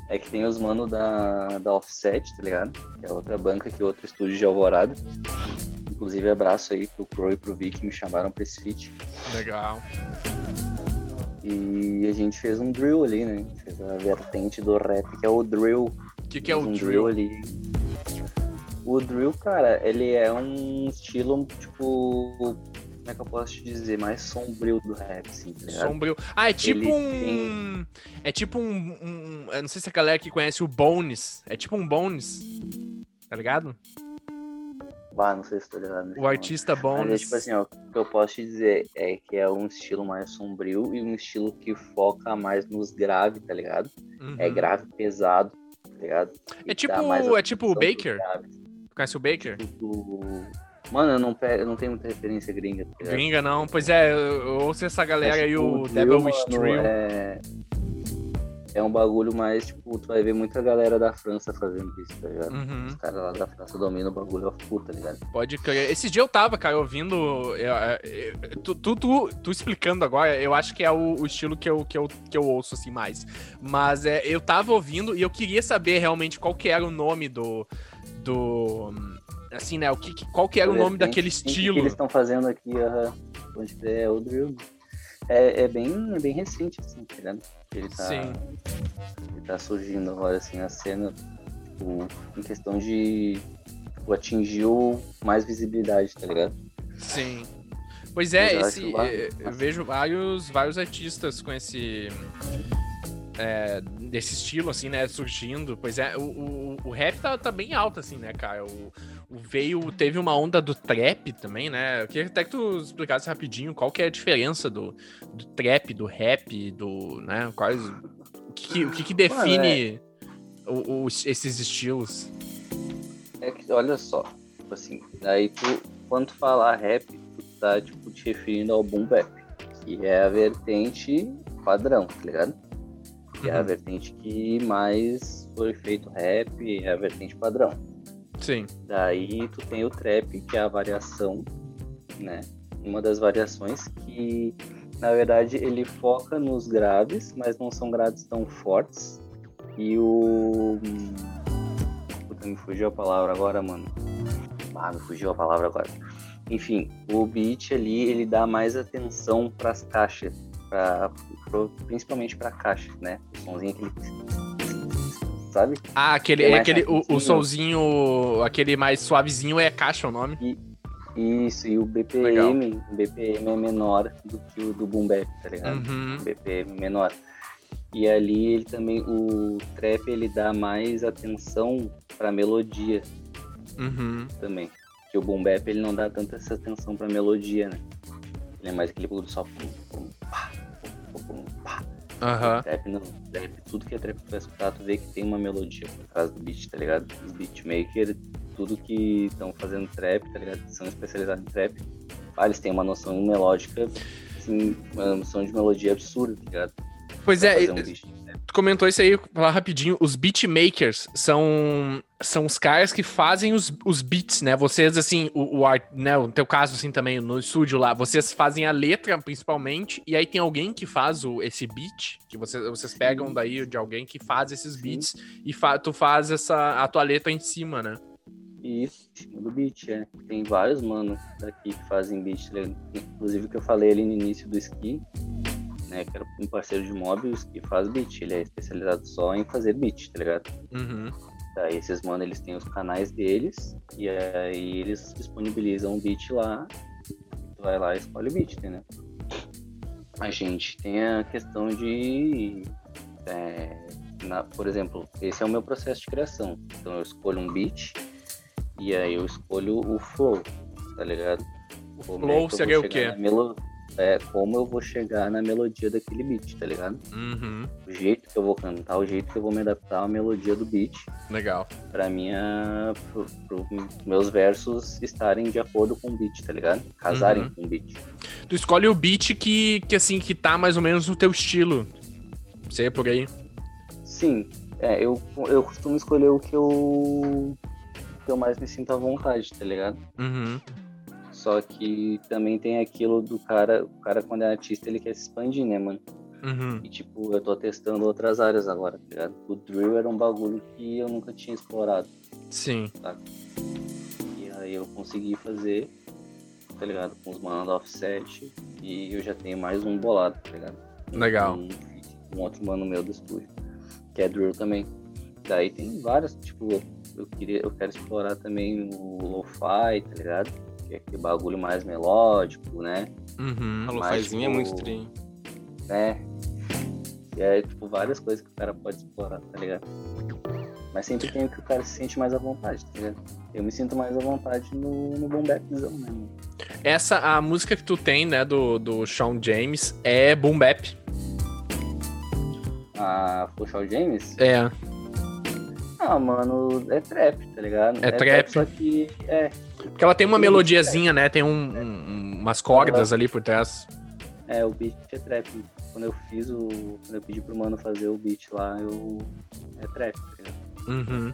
[SPEAKER 3] É que tem os manos da, da Offset, tá ligado? Que é outra banca que é outro estúdio de Alvorada. Inclusive, abraço aí pro Crow e pro Vic que me chamaram pra esse feat.
[SPEAKER 2] Legal.
[SPEAKER 3] E a gente fez um drill ali, né? A gente fez a vertente do rap, que é o drill.
[SPEAKER 2] O que, que é o
[SPEAKER 3] um
[SPEAKER 2] drill?
[SPEAKER 3] ali. O drill, cara, ele é um estilo, tipo. Como é que eu posso te dizer? Mais sombrio do rap, assim, tá ligado?
[SPEAKER 2] Sombrio. Ah, é tipo
[SPEAKER 3] Ele
[SPEAKER 2] um. É tipo um, um- Eu não sei se a galera que conhece o Bones. É tipo um Bones. Tá ligado?
[SPEAKER 3] Bah, não sei se tô ligado.
[SPEAKER 2] O artista
[SPEAKER 3] Mas é
[SPEAKER 2] Bones.
[SPEAKER 3] tipo assim, ó, o que eu posso te dizer é que é um estilo mais sombrio e um estilo que foca mais nos graves, tá ligado?
[SPEAKER 2] Uhum.
[SPEAKER 3] É grave pesado, tá ligado?
[SPEAKER 2] É
[SPEAKER 3] E
[SPEAKER 2] tipo-
[SPEAKER 3] dá mais
[SPEAKER 2] é tipo o Baker? conhece o Baker?
[SPEAKER 3] Do- Mano, eu não, eu não tenho muita referência gringa, tá?
[SPEAKER 2] Gringa não. Pois é, eu, eu ouço essa galera
[SPEAKER 3] Mas,
[SPEAKER 2] aí,
[SPEAKER 3] tipo,
[SPEAKER 2] o
[SPEAKER 3] drill,
[SPEAKER 2] Devil Wish.
[SPEAKER 3] É... é um bagulho mais, tipo, tu vai ver muita galera da França fazendo isso, tá ligado?
[SPEAKER 2] Uhum.
[SPEAKER 3] Os caras lá da França dominam o bagulho a full, tá ligado?
[SPEAKER 2] Pode crer. Esse dia eu tava, cara, ouvindo. eu- eu- tu, tu, tu, tu explicando agora, eu acho que é o, o estilo que eu, que, eu, que eu ouço, assim, mais. Mas é, eu tava ouvindo e eu queria saber realmente qual que era o nome do. Do. Assim, né? O que, qual que era o nome daquele
[SPEAKER 3] sim, O que
[SPEAKER 2] estilo?
[SPEAKER 3] eles estão fazendo aqui, pode crer, é o drill. É, é bem, é bem recente, assim, tá ligado? Ele tá,
[SPEAKER 2] Sim.
[SPEAKER 3] ele tá surgindo agora, assim, a cena, tipo, em questão de tipo, atingiu mais visibilidade, tá ligado?
[SPEAKER 2] Sim. Pois é,
[SPEAKER 3] Eu
[SPEAKER 2] esse, eu vejo vários, vários artistas com esse. É, desse estilo, assim, né, surgindo. Pois é, o, o, o rap tá, tá bem alto, assim, né, cara? O, o veio. Teve uma onda do trap também, né? Eu queria até que tu explicasse rapidinho qual que é a diferença do, do trap, do rap, do. né? Quais. O que, o que, que define o- os- esses estilos?
[SPEAKER 3] É que, olha só, tipo assim, daí tu, quando tu falar rap, tu tá, tipo, te referindo ao boom bap, que é a vertente padrão, tá ligado? Que é a vertente que mais foi feito rap, é a vertente padrão.
[SPEAKER 2] Sim.
[SPEAKER 3] Daí tu tem o trap, que é a variação, né? Uma das variações que, na verdade, ele foca nos graves, mas não são graves tão fortes. E o. Puta, me fugiu a palavra agora, mano. Ah, me fugiu a palavra agora. Enfim, o beat ali, ele dá mais atenção pras caixas, pra, pro- principalmente pra caixa, né? O somzinho aquele. Sabe?
[SPEAKER 2] Ah, aquele,
[SPEAKER 3] É
[SPEAKER 2] aquele o, o solzinho, aquele mais suavezinho é caixa o nome.
[SPEAKER 3] Isso, e o BPM, o BPM é menor do que o do Boom Bap, tá ligado?
[SPEAKER 2] Uhum.
[SPEAKER 3] BPM menor. E ali ele também, o trap ele dá mais atenção pra melodia
[SPEAKER 2] Uhum.
[SPEAKER 3] também. Que o Boom Bap ele não dá tanta essa atenção pra melodia, né? Ele é mais aquele bagulho só pum, pum, pá, pá.
[SPEAKER 2] Aham.
[SPEAKER 3] Trap não, trap, tudo que é trap tu vai escutar, tu vê que tem uma melodia por trás do beat, tá ligado? O beatmaker tudo que estão fazendo trap, tá ligado? São especializados em trap. Ah, eles têm uma noção melódica, assim, uma noção de melodia absurda, tá ligado?
[SPEAKER 2] Pois é,
[SPEAKER 3] um né?
[SPEAKER 2] tu comentou isso aí, falar rapidinho. Os beatmakers são, são os caras que fazem os, os beats, né? Vocês, assim, o, o art, né? No teu caso, assim, também, no estúdio lá, vocês fazem a letra, principalmente, e aí tem alguém que faz o, esse beat, que vocês, vocês pegam daí de alguém que faz esses
[SPEAKER 3] Sim.
[SPEAKER 2] beats, e fa, tu faz essa, a tua letra em cima, né?
[SPEAKER 3] Isso, em cima do beat, é. Tem vários manos daqui que fazem beat, ligado? Inclusive que eu falei ali no início do Ski, né? Que era um parceiro de o Ski faz beat. Ele é especializado só em fazer beat, tá ligado?
[SPEAKER 2] Uhum.
[SPEAKER 3] Daí esses mano, eles têm os canais deles, e aí eles disponibilizam o beat lá, tu vai lá e escolhe o beat, entendeu? A gente tem a questão de. é, na- por exemplo, esse é o meu processo de criação. Então eu escolho um beat e aí eu escolho o flow, tá ligado? Como
[SPEAKER 2] flow
[SPEAKER 3] que
[SPEAKER 2] seria
[SPEAKER 3] vou
[SPEAKER 2] o quê?
[SPEAKER 3] melo- É, como eu vou chegar na melodia daquele beat, tá ligado?
[SPEAKER 2] Uhum.
[SPEAKER 3] O jeito que eu vou cantar, o jeito que eu vou me adaptar à melodia do beat
[SPEAKER 2] Legal.
[SPEAKER 3] pra minha. Pro, pro meus versos estarem de acordo com o beat, tá ligado? Casarem
[SPEAKER 2] Uhum.
[SPEAKER 3] com o beat.
[SPEAKER 2] Tu escolhe o beat que, que, assim, que tá mais ou menos no teu estilo. Sei por aí.
[SPEAKER 3] Sim, é, eu, eu costumo escolher o que eu. que eu mais me sinto à vontade, tá ligado?
[SPEAKER 2] Uhum.
[SPEAKER 3] Só que também tem aquilo do cara, o cara quando é artista ele quer se expandir, né, mano?
[SPEAKER 2] Uhum.
[SPEAKER 3] E tipo, eu tô testando outras áreas agora, tá ligado? O drill era um bagulho que eu nunca tinha explorado.
[SPEAKER 2] Sim.
[SPEAKER 3] E aí eu consegui fazer, tá ligado? Com os manos do offset. E eu já tenho mais um bolado, tá ligado?
[SPEAKER 2] Legal.
[SPEAKER 3] Um, com outro mano meu do estúdio, que é drill também. Daí tem vários, tipo, eu queria, eu quero explorar também o lo-fi, tá ligado? Que é aquele bagulho mais melódico, né?
[SPEAKER 2] Uhum.
[SPEAKER 1] A lofazinha é
[SPEAKER 3] tipo,
[SPEAKER 1] muito tri.
[SPEAKER 3] né? E é, tipo, várias coisas que o cara pode explorar, tá ligado? Mas sempre tem o que o cara se sente mais à vontade, tá ligado? Eu me sinto mais à vontade no, no boom bapzão, mano?
[SPEAKER 2] Essa, a música que tu tem, né, do, do Shawn James, é boom bap.
[SPEAKER 3] A Puxar o James?
[SPEAKER 2] É.
[SPEAKER 3] Ah, mano, é trap, tá ligado?
[SPEAKER 2] É trap.
[SPEAKER 3] Só que, é,
[SPEAKER 2] Porque ela tem uma melodiazinha, né? Tem um, um- umas cordas ali por trás.
[SPEAKER 3] é, o beat é trap. Quando eu fiz o. Quando eu pedi pro mano fazer o beat lá, eu. É trap, tá ligado?
[SPEAKER 2] Uhum.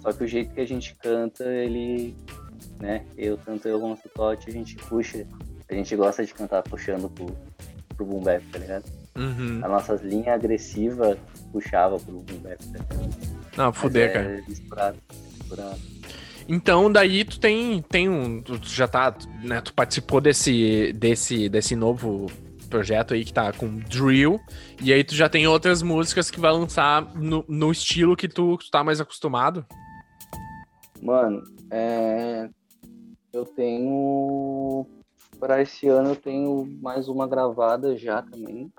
[SPEAKER 3] Só que o jeito que a gente canta, ele. Né? Eu, tanto eu quanto o Totti, a gente puxa. A gente gosta de cantar puxando pro, pro boom bap, tá ligado?
[SPEAKER 2] Uhum.
[SPEAKER 3] As nossas linhas agressivas puxava pro boom bap, tá ligado?
[SPEAKER 2] Não, fuder,
[SPEAKER 3] é
[SPEAKER 2] cara.
[SPEAKER 3] Misturado, misturado.
[SPEAKER 2] Então, daí tu tem, tem um. Tu já tá. Né, tu participou desse, desse, desse novo projeto aí que tá com drill. E aí tu já tem outras músicas que vai lançar no, no estilo que tu, tu tá mais acostumado.
[SPEAKER 3] Mano, é... eu tenho. Para esse ano eu tenho mais uma gravada já também.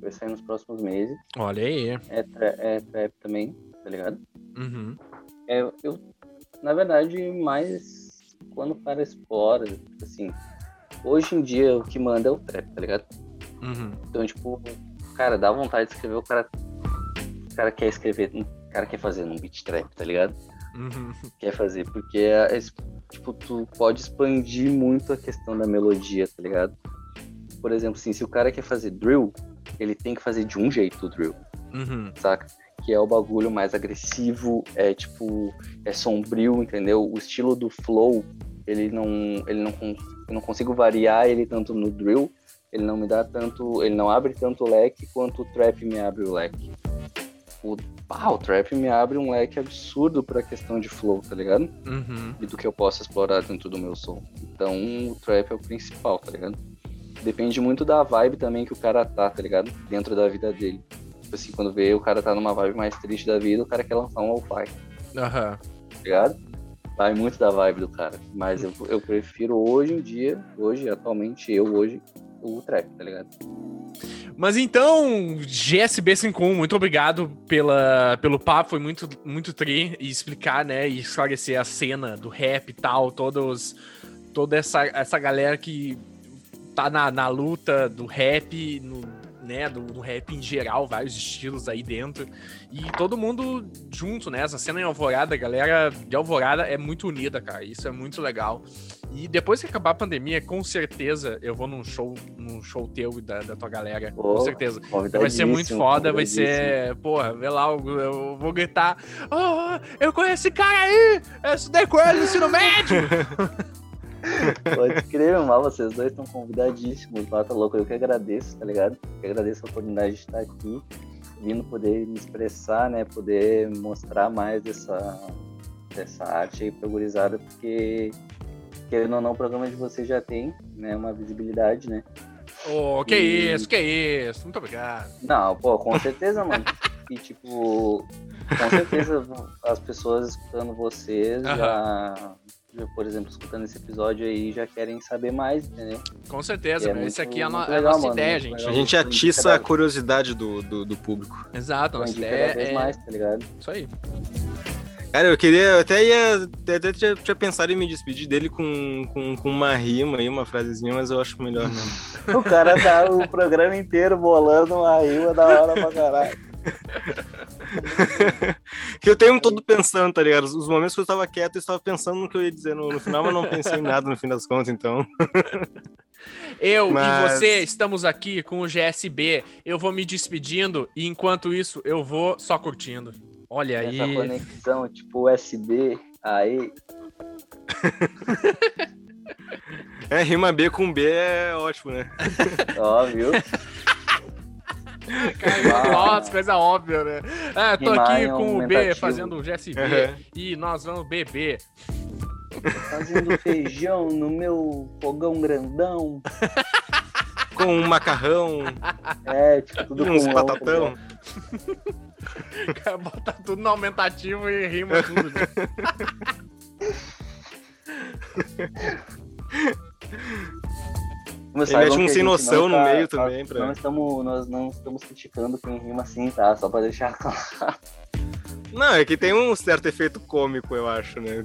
[SPEAKER 3] Vai sair nos próximos meses.
[SPEAKER 2] Olha aí.
[SPEAKER 3] É, tra- é trap também, tá ligado?
[SPEAKER 2] Uhum.
[SPEAKER 3] É, eu, na verdade, mais quando o cara explora, assim. Hoje em dia o que manda é o trap, tá ligado?
[SPEAKER 2] Uhum.
[SPEAKER 3] Então, tipo, cara, dá vontade de escrever, o cara. O cara quer escrever, o cara quer fazer num beat trap, tá ligado?
[SPEAKER 2] Uhum.
[SPEAKER 3] quer fazer, porque é, é, tipo, tu pode expandir muito a questão da melodia, tá ligado? Por exemplo, assim, se o cara quer fazer drill, ele tem que fazer de um jeito o drill,
[SPEAKER 2] Uhum.
[SPEAKER 3] saca? Que é o bagulho mais agressivo, é tipo, é sombrio, entendeu? O estilo do flow, ele não, ele não, eu não consigo variar ele tanto no drill, ele não me dá tanto, ele não abre tanto o leque quanto o trap me abre o leque. O, ah, o trap me abre um leque absurdo pra questão de flow, tá ligado?
[SPEAKER 2] Uhum.
[SPEAKER 3] e do que eu posso explorar dentro do meu som. Então, o trap é o principal, tá ligado? Depende muito da vibe também que o cara tá, tá ligado? Dentro da vida dele. Tipo assim, quando vê o cara tá numa vibe mais triste da vida, o cara quer lançar um lo-fi,
[SPEAKER 2] Aham.
[SPEAKER 3] tá ligado? Vai muito da vibe do cara. Mas eu, eu prefiro hoje em dia, hoje, atualmente, eu hoje, o trap, tá ligado?
[SPEAKER 2] Mas então, GSB 51, muito obrigado pela, pelo papo, foi muito, muito tri e explicar, né, e esclarecer a cena do rap e tal, todos, toda essa, essa galera que tá na, na luta do rap no, né, do, do, rap em geral, vários estilos aí dentro. E todo mundo junto, né? Essa cena em Alvorada, a galera de Alvorada é muito unida, cara. Isso é muito legal. E depois que acabar a pandemia, com certeza eu vou num show, num show teu e da, da tua galera. Oh, com certeza. Vai ser muito foda, vai ser. Porra, vê lá, eu, eu vou gritar. Oh, eu conheço esse cara aí! Eu estudei com ele no ensino médio! *laughs*
[SPEAKER 3] Pode crer, mal, vocês dois estão convidadíssimos, bata louco. Eu que agradeço, tá ligado? Eu que agradeço a oportunidade de estar aqui, vindo poder me expressar, né? Poder mostrar mais dessa, dessa arte aí pra gurizada, porque querendo ou não, o programa de vocês já tem né, uma visibilidade, né?
[SPEAKER 2] Oh, que e... isso, que isso, muito obrigado.
[SPEAKER 3] Não, pô, com certeza, mano. E tipo, com certeza as pessoas escutando vocês uh -huh. já por exemplo, escutando esse episódio aí, já querem saber mais, entendeu?
[SPEAKER 2] Com certeza, é esse aqui é, no, legal, é a nossa mano, ideia, gente.
[SPEAKER 1] A gente atiça a curiosidade do, do, do público.
[SPEAKER 2] Exato, a nossa ideia é...
[SPEAKER 3] mais, tá ligado?
[SPEAKER 2] Isso aí.
[SPEAKER 1] Cara, eu queria, eu até ia, até tinha, tinha pensado em me despedir dele com, com, com uma rima aí, uma frasezinha, mas eu acho melhor
[SPEAKER 3] não. *laughs* o cara tá o programa inteiro bolando uma rima da hora pra caralho. *laughs*
[SPEAKER 1] que eu tenho todo pensando, tá ligado? Os momentos que eu tava quieto, eu estava pensando no que eu ia dizer no, no final, mas não pensei em nada no fim das contas, então. *laughs*
[SPEAKER 2] eu mas... e você estamos aqui com o GSB. Eu vou me despedindo e enquanto isso eu vou só curtindo. Olha
[SPEAKER 3] Essa
[SPEAKER 2] aí.
[SPEAKER 3] Essa conexão tipo USB, aí. *laughs*
[SPEAKER 1] é, rima B com B é ótimo, né?
[SPEAKER 3] Ó, viu?
[SPEAKER 2] Cara, nossa, coisa óbvia, né? É, tô aqui com o B fazendo o GSB uhum. e nós vamos beber.
[SPEAKER 3] Fazendo feijão no meu fogão grandão.
[SPEAKER 1] com um macarrão.
[SPEAKER 3] É, tipo, tudo
[SPEAKER 1] com uns batatão.
[SPEAKER 2] Cara, bota tudo no aumentativo e rima tudo. *laughs* Né?
[SPEAKER 1] Mete um sem noção tá, no meio tá, também. Pra...
[SPEAKER 3] Não estamos, nós não estamos criticando quem rima assim, tá? Só pra deixar claro.
[SPEAKER 1] Não, é que tem um certo efeito cômico, eu acho, né?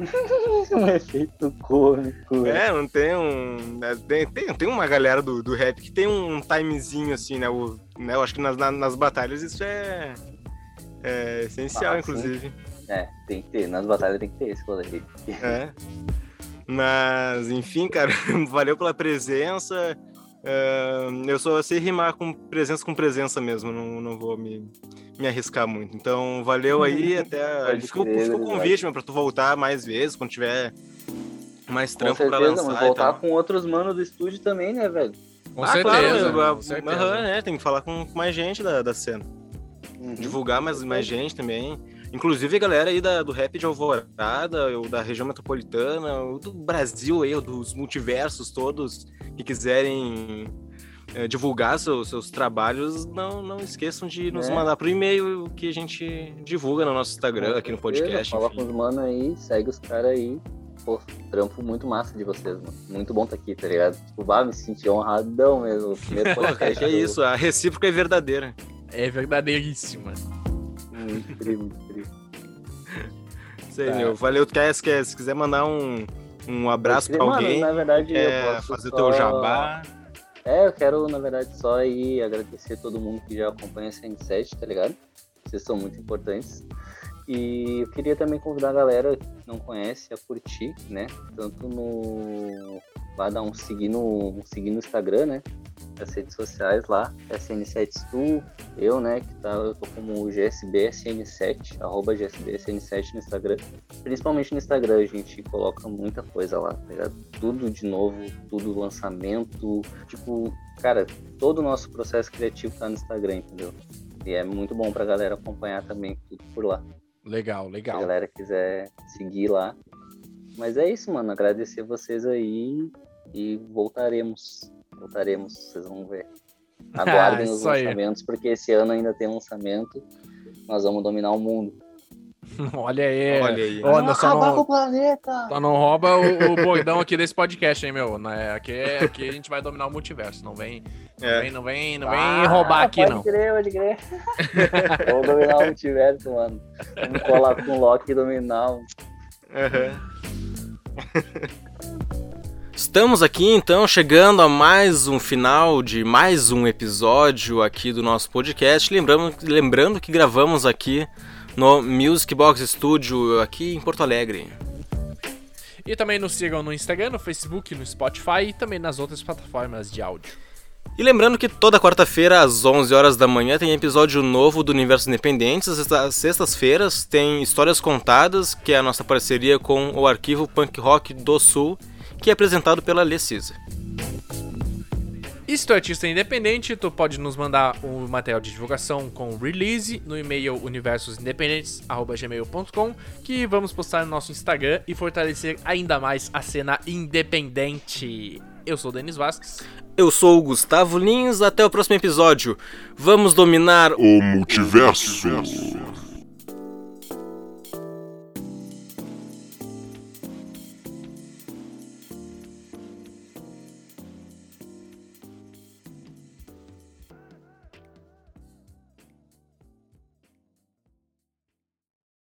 [SPEAKER 1] *laughs*
[SPEAKER 3] um efeito cômico.
[SPEAKER 1] É, não tem um. É, tem, tem, tem uma galera do, do rap que tem um timezinho assim, né? O, né eu acho que nas, nas batalhas isso é, é essencial, ah, inclusive.
[SPEAKER 3] É, tem que ter. Nas batalhas tem que ter esse rolê.
[SPEAKER 1] É. *laughs* Mas, enfim, cara, *laughs* valeu pela presença. Uh, eu só sei rimar com presença com presença mesmo, não, não vou me, me arriscar muito. Então, valeu aí, *laughs* até. Ficou, ficou o convite para tu voltar mais vezes, quando tiver mais trampo com certeza, pra lançar. Mas
[SPEAKER 3] voltar com outros manos do estúdio também, né, velho?
[SPEAKER 2] Com, ah, certeza,
[SPEAKER 1] claro, com certeza. Uhum, é, tem que falar com mais gente da, da cena. Uhum. Divulgar mais, mais gente também. Inclusive a galera aí da, do rap de Alvorada, ou da região metropolitana, ou do Brasil aí, ou dos multiversos todos que quiserem é, divulgar seus, seus trabalhos, não, não esqueçam de nos é. mandar pro e-mail que a gente divulga no nosso Instagram, aqui no podcast.
[SPEAKER 3] Fala com os manos aí, segue os caras aí. Pô, trampo muito massa de vocês, mano. Muito bom estar tá aqui, tá ligado? Tipo, vá me sentir honradão mesmo. Primeiro *laughs* podcast.
[SPEAKER 1] é isso, a recíproca é verdadeira.
[SPEAKER 2] É verdadeiríssima.
[SPEAKER 3] Muito incrível, muito
[SPEAKER 1] Sei, tá. meu. Valeu, quer, se quiser mandar um, um abraço para alguém,
[SPEAKER 3] na verdade,
[SPEAKER 1] é, fazer só... teu jabá.
[SPEAKER 3] É, eu quero, na verdade, só aí agradecer todo mundo que já acompanha a CN7, tá ligado? Vocês são muito importantes. E eu queria também convidar a galera que não conhece a curtir, né? Tanto no. Vai dar um seguir no, um seguir no Instagram, né? As redes sociais lá, SN7Stu, eu, né, que tá, eu tô como GSBSN7, arroba GSBSN7 no Instagram. Principalmente no Instagram a gente coloca muita coisa lá, tá ligado? Tudo de novo, tudo lançamento, tipo, cara, todo o nosso processo criativo tá no Instagram, entendeu? E é muito bom pra galera acompanhar também tudo por lá.
[SPEAKER 2] Legal, legal.
[SPEAKER 3] Se a galera quiser seguir lá. Mas é isso, mano. Agradecer vocês aí e voltaremos voltaremos, vocês vão ver. *laughs* Aguardem ah, os lançamentos, aí. porque esse ano ainda tem lançamento. Nós vamos dominar o mundo. *laughs*
[SPEAKER 2] Olha aí.
[SPEAKER 1] Olha aí.
[SPEAKER 3] Oh, não, só não, o planeta.
[SPEAKER 2] Só não rouba o, o bordão aqui desse podcast, hein, meu? Né? Aqui, aqui a gente vai dominar o multiverso. Não vem, não é. vem, não vem, não vem ah, roubar aqui,
[SPEAKER 3] pode
[SPEAKER 2] não.
[SPEAKER 3] Crer, pode crer. *laughs* Vamos dominar o multiverso, mano. Vamos colar com o Loki e dominar. Uhum.
[SPEAKER 1] Estamos aqui então chegando a mais um final de mais um episódio aqui do nosso podcast. Lembrando, lembrando que gravamos aqui no Music Box Studio aqui em Porto Alegre.
[SPEAKER 2] E também nos sigam no Instagram, no Facebook, no Spotify e também nas outras plataformas de áudio.
[SPEAKER 1] E lembrando que toda quarta-feira, às 11 horas da manhã, tem episódio novo do Universo Independentes. Às sextas-feiras tem Histórias Contadas, que é a nossa parceria com o arquivo Punk Rock do Sul, que é apresentado pela Lê Cisa.
[SPEAKER 2] E se tu é artista independente, tu pode nos mandar o um material de divulgação com release no e-mail universosindependentes.gmail.com que vamos postar no nosso Instagram e fortalecer ainda mais a cena independente. Eu sou o Denis Vasques.
[SPEAKER 1] Eu sou o Gustavo Lins. Até o próximo episódio. Vamos dominar
[SPEAKER 4] o multiverso.